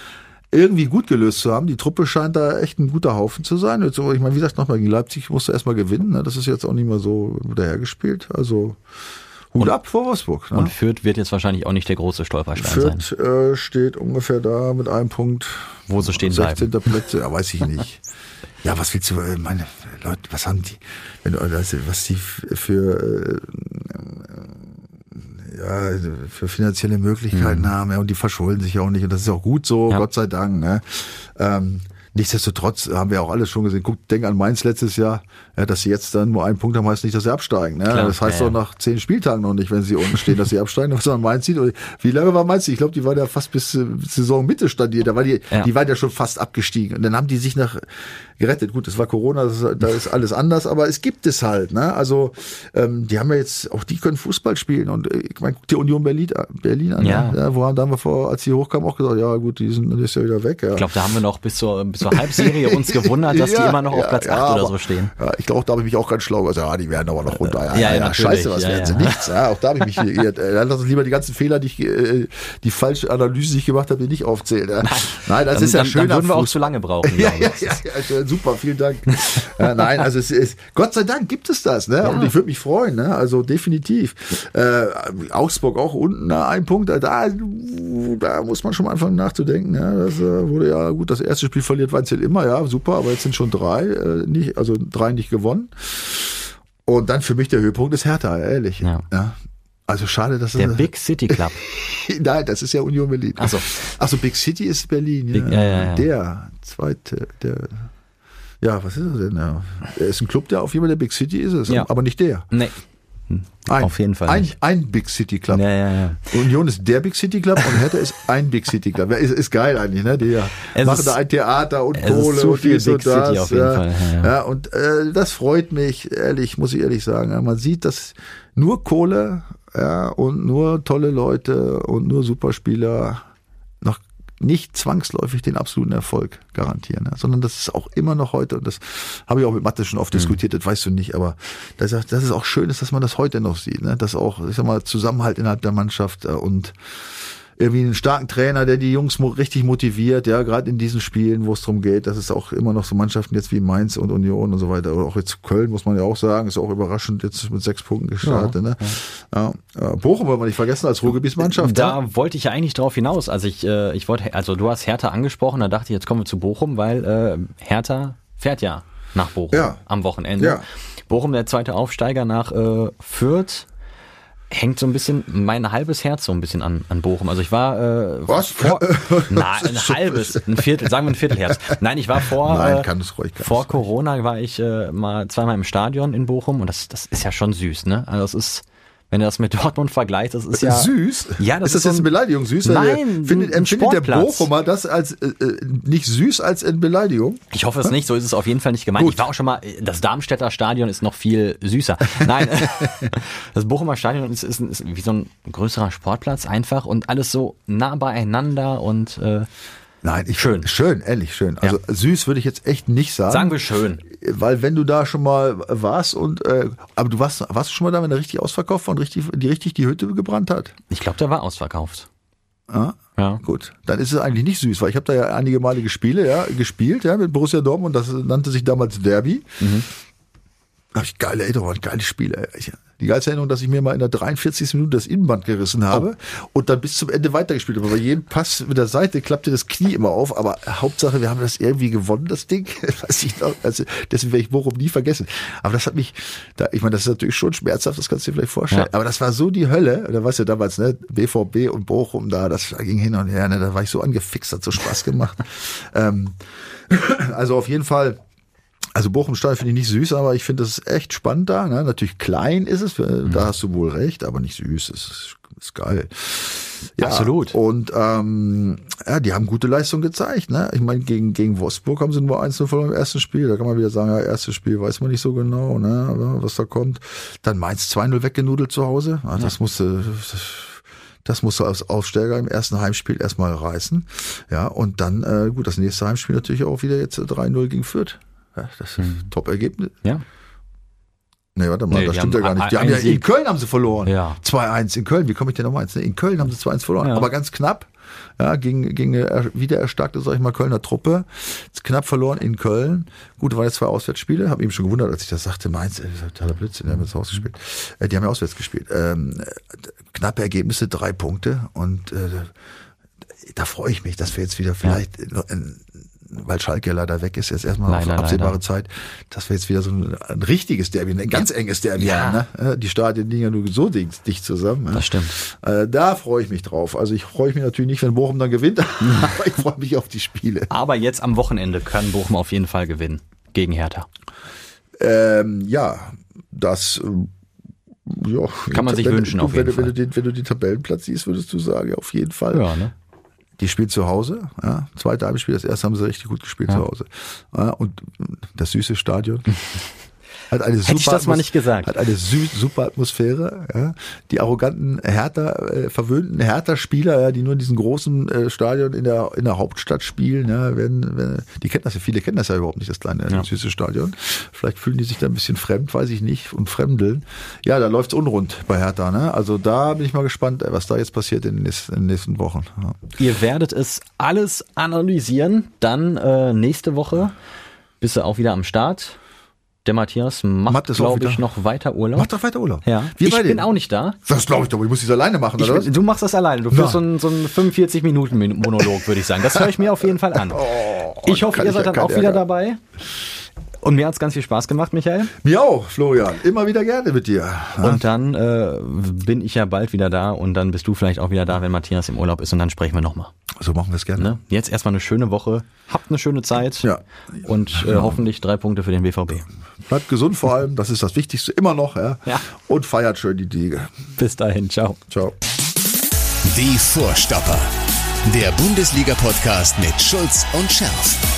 irgendwie gut gelöst zu haben. Die Truppe scheint da echt ein guter Haufen zu sein. Jetzt, Ich meine, wie gesagt, nochmal gegen Leipzig musste erstmal gewinnen. Ne? Das ist jetzt auch nicht mehr so dahergespielt. Also Hut ab vor Wolfsburg. Ne? Und Fürth wird jetzt wahrscheinlich auch nicht der große Stolperstein sein. Fürth äh, steht ungefähr da mit einem Punkt. Wo sie stehen 16. Plätze, ja, weiß ich nicht. <laughs> Ja, was willst du, äh, meine Leute, was haben die, wenn du, also, was die für, äh, für finanzielle Möglichkeiten haben, ja, und die verschulden sich auch nicht, und das ist auch gut so, Mhm. Ja. Gott sei Dank, ne? Ähm, Nichtsdestotrotz haben wir auch alles schon gesehen. Guck, denk an Mainz letztes Jahr, ja, dass sie jetzt dann nur einen Punkt haben, heißt nicht, dass sie absteigen. Ne? Klar, das heißt ja, doch nach zehn Spieltagen noch nicht, wenn sie unten stehen, dass sie absteigen. <laughs> Was man Mainz sieht. Und Wie lange war Mainz? Ich glaube, die waren ja fast bis äh, Saisonmitte stand die. Da war die, Ja. die waren ja schon fast abgestiegen. Und dann haben die sich nach gerettet. Gut, das war Corona, das da ist alles anders, aber es gibt es halt. Ne? Also ähm, die haben ja jetzt, auch die können Fußball spielen. Und äh, ich meine, guck dir Union Berlin, Berlin an. Ja. Ne? Ja, wo haben, da haben wir vor, als die hochkamen, auch gesagt, ja gut, die sind die ist ja wieder weg. Ja. Ich glaube, da haben wir noch bis zur, bis zur Halbserie <laughs> uns gewundert, dass die Ja, immer noch auf ja, Platz ja, 8 oder aber- so stehen. Ja, ich glaube, da habe ich mich auch ganz schlau gesagt, ja, die werden aber noch runter. Ja, Ja, ja, ja, ja, scheiße, was ja, werden ja. sie? Nichts. Ja, auch da habe ich mich geirrt. Äh, Lass uns lieber die ganzen Fehler, die ich, äh, die falsche Analyse, die ich gemacht habe, die nicht aufzählen. Ja. Nein, das Dann, ist ja dann, schön. dann würden wir auch zu lange brauchen. <laughs> Ja, ja, ja, ja, super, vielen Dank. ja, <laughs> nein, also es ist, Gott sei Dank gibt es das, ne? Und ich würde mich freuen, ne? Also definitiv. Äh, Augsburg auch unten, ne? ein Punkt, da, da muss man schon mal anfangen nachzudenken. Ne? Das äh, wurde ja gut, das erste Spiel verliert Weinzel immer, ja, super, aber jetzt sind schon drei, äh, nicht, also drei nicht gewonnen. Und dann für mich der Höhepunkt ist Hertha, ehrlich. Ja. Also schade, dass Der es, Big City Club. <laughs> Nein, das ist ja Union Berlin. Ach so. Ach so, Big City ist Berlin. Ja. Big- ja, ja, ja. Der zweite, der. Ja, was ist das denn? Ja. Er ist ein Club, der auf jeden Fall der Big City ist, es, Ja. aber nicht der. Nee. Ein, Auf jeden Fall Ein, nicht. ein Big City Club. Ja, ja, ja. Union ist der Big City Club und Hertha ist ein Big City Club. Ist, ist geil eigentlich, ne? Die Es machen ist- da ein Theater und Kohle und viel Big und das. City auf jeden ja. Fall, ja, ja. und äh, das freut mich, ehrlich, muss ich ehrlich sagen. Man sieht, dass nur Kohle ja, und nur tolle Leute und nur Superspieler noch nicht zwangsläufig den absoluten Erfolg garantieren, ne? sondern das ist auch immer noch heute, und das habe ich auch mit Mathe schon oft mhm. diskutiert, das weißt du nicht, aber das, das ist auch schön, ist, dass man das heute noch sieht, ne? dass auch, ich sag mal, Zusammenhalt innerhalb der Mannschaft äh, und irgendwie einen starken Trainer, der die Jungs richtig motiviert, ja, gerade in diesen Spielen, wo es darum geht, dass es auch immer noch so Mannschaften jetzt wie Mainz und Union und so weiter, oder auch jetzt Köln, muss man ja auch sagen, ist auch überraschend jetzt mit sechs Punkten gestartet. Ja, ne? Ja. Ja. Bochum wollen wir nicht vergessen als Ruhrgebietsmannschaft. Da ja. wollte ich ja eigentlich drauf hinaus. Also ich, äh, ich wollte, also du hast Hertha angesprochen, da dachte ich, jetzt kommen wir zu Bochum, weil äh, Hertha fährt ja nach Bochum ja. am Wochenende. Ja. Bochum der zweite Aufsteiger nach äh, Fürth hängt so ein bisschen mein halbes Herz so ein bisschen an, an Bochum. Also ich war äh, Was? vor <laughs> nein, ein halbes, ein Viertel, sagen wir ein Viertelherz. <laughs> Nein, ich war vor nein, kann es ruhig, kann vor Corona war ich äh, mal zweimal im Stadion in Bochum und das das ist ja schon süß, ne? Also es ist wenn du das mit Dortmund vergleichst, das ist ja süß. Ja, das ist das ist jetzt eine Beleidigung süß? Nein, findet, empfindet der Bochumer das als äh, äh, nicht süß als eine Beleidigung? Ich hoffe es nicht, so ist es auf jeden Fall nicht gemeint. Gut. Ich war auch schon mal, das Darmstädter Stadion ist noch viel süßer. Nein, <laughs> <laughs> das Bochumer Stadion ist, ist, ist wie so ein größerer Sportplatz einfach und alles so nah beieinander und äh, Nein, ich schön. Schön, ehrlich schön. Also ja. süß würde ich jetzt echt nicht sagen. Sagen wir schön. Weil wenn du da schon mal warst und äh, aber du warst warst du schon mal da, wenn der richtig ausverkauft war und richtig die richtig die Hütte gebrannt hat? Ich glaube, der war ausverkauft. Ah, ja. Gut, dann ist es eigentlich nicht süß, weil ich habe da ja einige Malige Spiele ja, gespielt ja, mit Borussia Dortmund, das nannte sich damals Derby. Mhm. Hab ich geile Erinnerungen, geile Spiele. Ich, die geilste Erinnerung, dass ich mir mal in der 43. Minute das Innenband gerissen habe oh. und dann bis zum Ende weitergespielt habe. Bei jedem Pass mit der Seite klappte das Knie immer auf, aber Hauptsache, wir haben das irgendwie gewonnen, das Ding. <laughs> Weiß ich noch. Also, deswegen werde ich Bochum nie vergessen. Aber das hat mich, da, ich meine, das ist natürlich schon schmerzhaft, das kannst du dir vielleicht vorstellen. Ja. Aber das war so die Hölle. Da weißt du damals, ne, BVB und Bochum da, das ging hin und her, ne, da war ich so angefixt, hat so Spaß gemacht. <laughs> ähm, also auf jeden Fall, also Bochum-Stadion finde ich nicht süß, aber ich finde, das ist echt spannend da. Ne? Natürlich klein ist es, mhm. da hast du wohl recht, aber nicht süß. Das ist, ist geil. Ja, Absolut. Und ähm, ja, die haben gute Leistung gezeigt. Ne? Ich meine, gegen, gegen Wolfsburg haben sie nur 1 verloren im ersten Spiel. Da kann man wieder sagen, ja, erstes Spiel weiß man nicht so genau, ne, was da kommt. Dann Mainz 2-0 weggenudelt zu Hause. Ja, das musste... Das, das musst du als Aufsteiger im ersten Heimspiel erstmal reißen. Ja, und dann, äh, gut, das nächste Heimspiel natürlich auch wieder jetzt 3-0 gegen Fürth. Ja, das ist ein Top-Ergebnis. Ja. Nee, warte mal, nee, das stimmt ja gar nicht. Die haben ja, in Köln haben sie verloren. Ja. 2-1 in Köln. Wie komme ich denn nochmal? In Köln haben sie 2-1 verloren. Ja. Aber ganz knapp. Ja, gegen, gegen eine wieder erstarkte, sag ich mal, Kölner Truppe. Knapp verloren in Köln. Gut, waren jetzt zwei Auswärtsspiele. Hab mich schon gewundert, als ich das sagte. Mainz, ey, das ist totaler Blödsinn, die haben jetzt ausgespielt. Äh, die haben ja auswärts gespielt. Ähm, knappe Ergebnisse, drei Punkte. Und äh, da freue ich mich, dass wir jetzt wieder vielleicht ja weil Schalke leider weg ist, jetzt erstmal leider, auf absehbare leider. Zeit, dass wir jetzt wieder so ein, ein richtiges Derby, ein ganz enges Derby ja. haben. Ne? Die Stadien liegen ja nur so dicht, dicht zusammen. Das stimmt. Äh, da freue ich mich drauf. Also ich freue mich natürlich nicht, wenn Bochum dann gewinnt, <laughs> aber ich freue mich auf die Spiele. Aber jetzt am Wochenende kann Bochum auf jeden Fall gewinnen gegen Hertha. Ähm, ja, das äh, ja, kann man sich wünschen auf jeden wenn, Fall. Wenn du, den, wenn du den Tabellenplatz siehst, würdest du sagen, auf jeden Fall. Ja, ne? Die spielt zu Hause, ja. Zweite Heimspiel, das erste haben sie richtig gut gespielt ja. zu Hause. Ja, und das süße Stadion. <laughs> Hat eine super Hätte ich das mal nicht gesagt. Hat eine super Atmosphäre. Ja. Die arroganten Hertha, äh, verwöhnten Hertha-Spieler, ja, die nur in diesem großen äh, Stadion in der, in der Hauptstadt spielen, ja, werden, werden, die kennen das ja, viele kennen das ja überhaupt nicht, das kleine, ja. süße Stadion. Vielleicht fühlen die sich da ein bisschen fremd, weiß ich nicht, und fremdeln. Ja, da läuft's unrund bei Hertha, ne? Also da bin ich mal gespannt, was da jetzt passiert in den nächsten, in den nächsten Wochen. Ja. Ihr werdet es alles analysieren, dann äh, nächste Woche bist du auch wieder am Start. Der Matthias macht, glaube ich, noch weiter Urlaub. Macht doch weiter Urlaub. Ja. Wir ich bin denen. auch nicht da. Das glaube ich doch. Ich muss das alleine machen, oder ich? Du machst das alleine. Du führst so einen, so einen 45-Minuten-Monolog, würde ich sagen. Das höre ich mir auf jeden Fall an. <laughs> Oh, ich hoffe, ihr seid dann auch wieder dabei. Und mir hat's ganz viel Spaß gemacht, Michael. Mir auch, Florian. Immer wieder gerne mit dir. Und dann äh, bin ich ja bald wieder da und dann bist du vielleicht auch wieder da, wenn Matthias im Urlaub ist und dann sprechen wir nochmal. So machen wir es gerne. Ne? Jetzt erstmal eine schöne Woche. Habt eine schöne Zeit. Ja. Und äh, hoffentlich drei Punkte für den BVB. Bleibt gesund vor allem, das ist das Wichtigste immer noch. Ja. ja. Und feiert schön die Diege. Bis dahin, ciao. Ciao. Die Vorstopper. Der Bundesliga-Podcast mit Schulz und Scherf.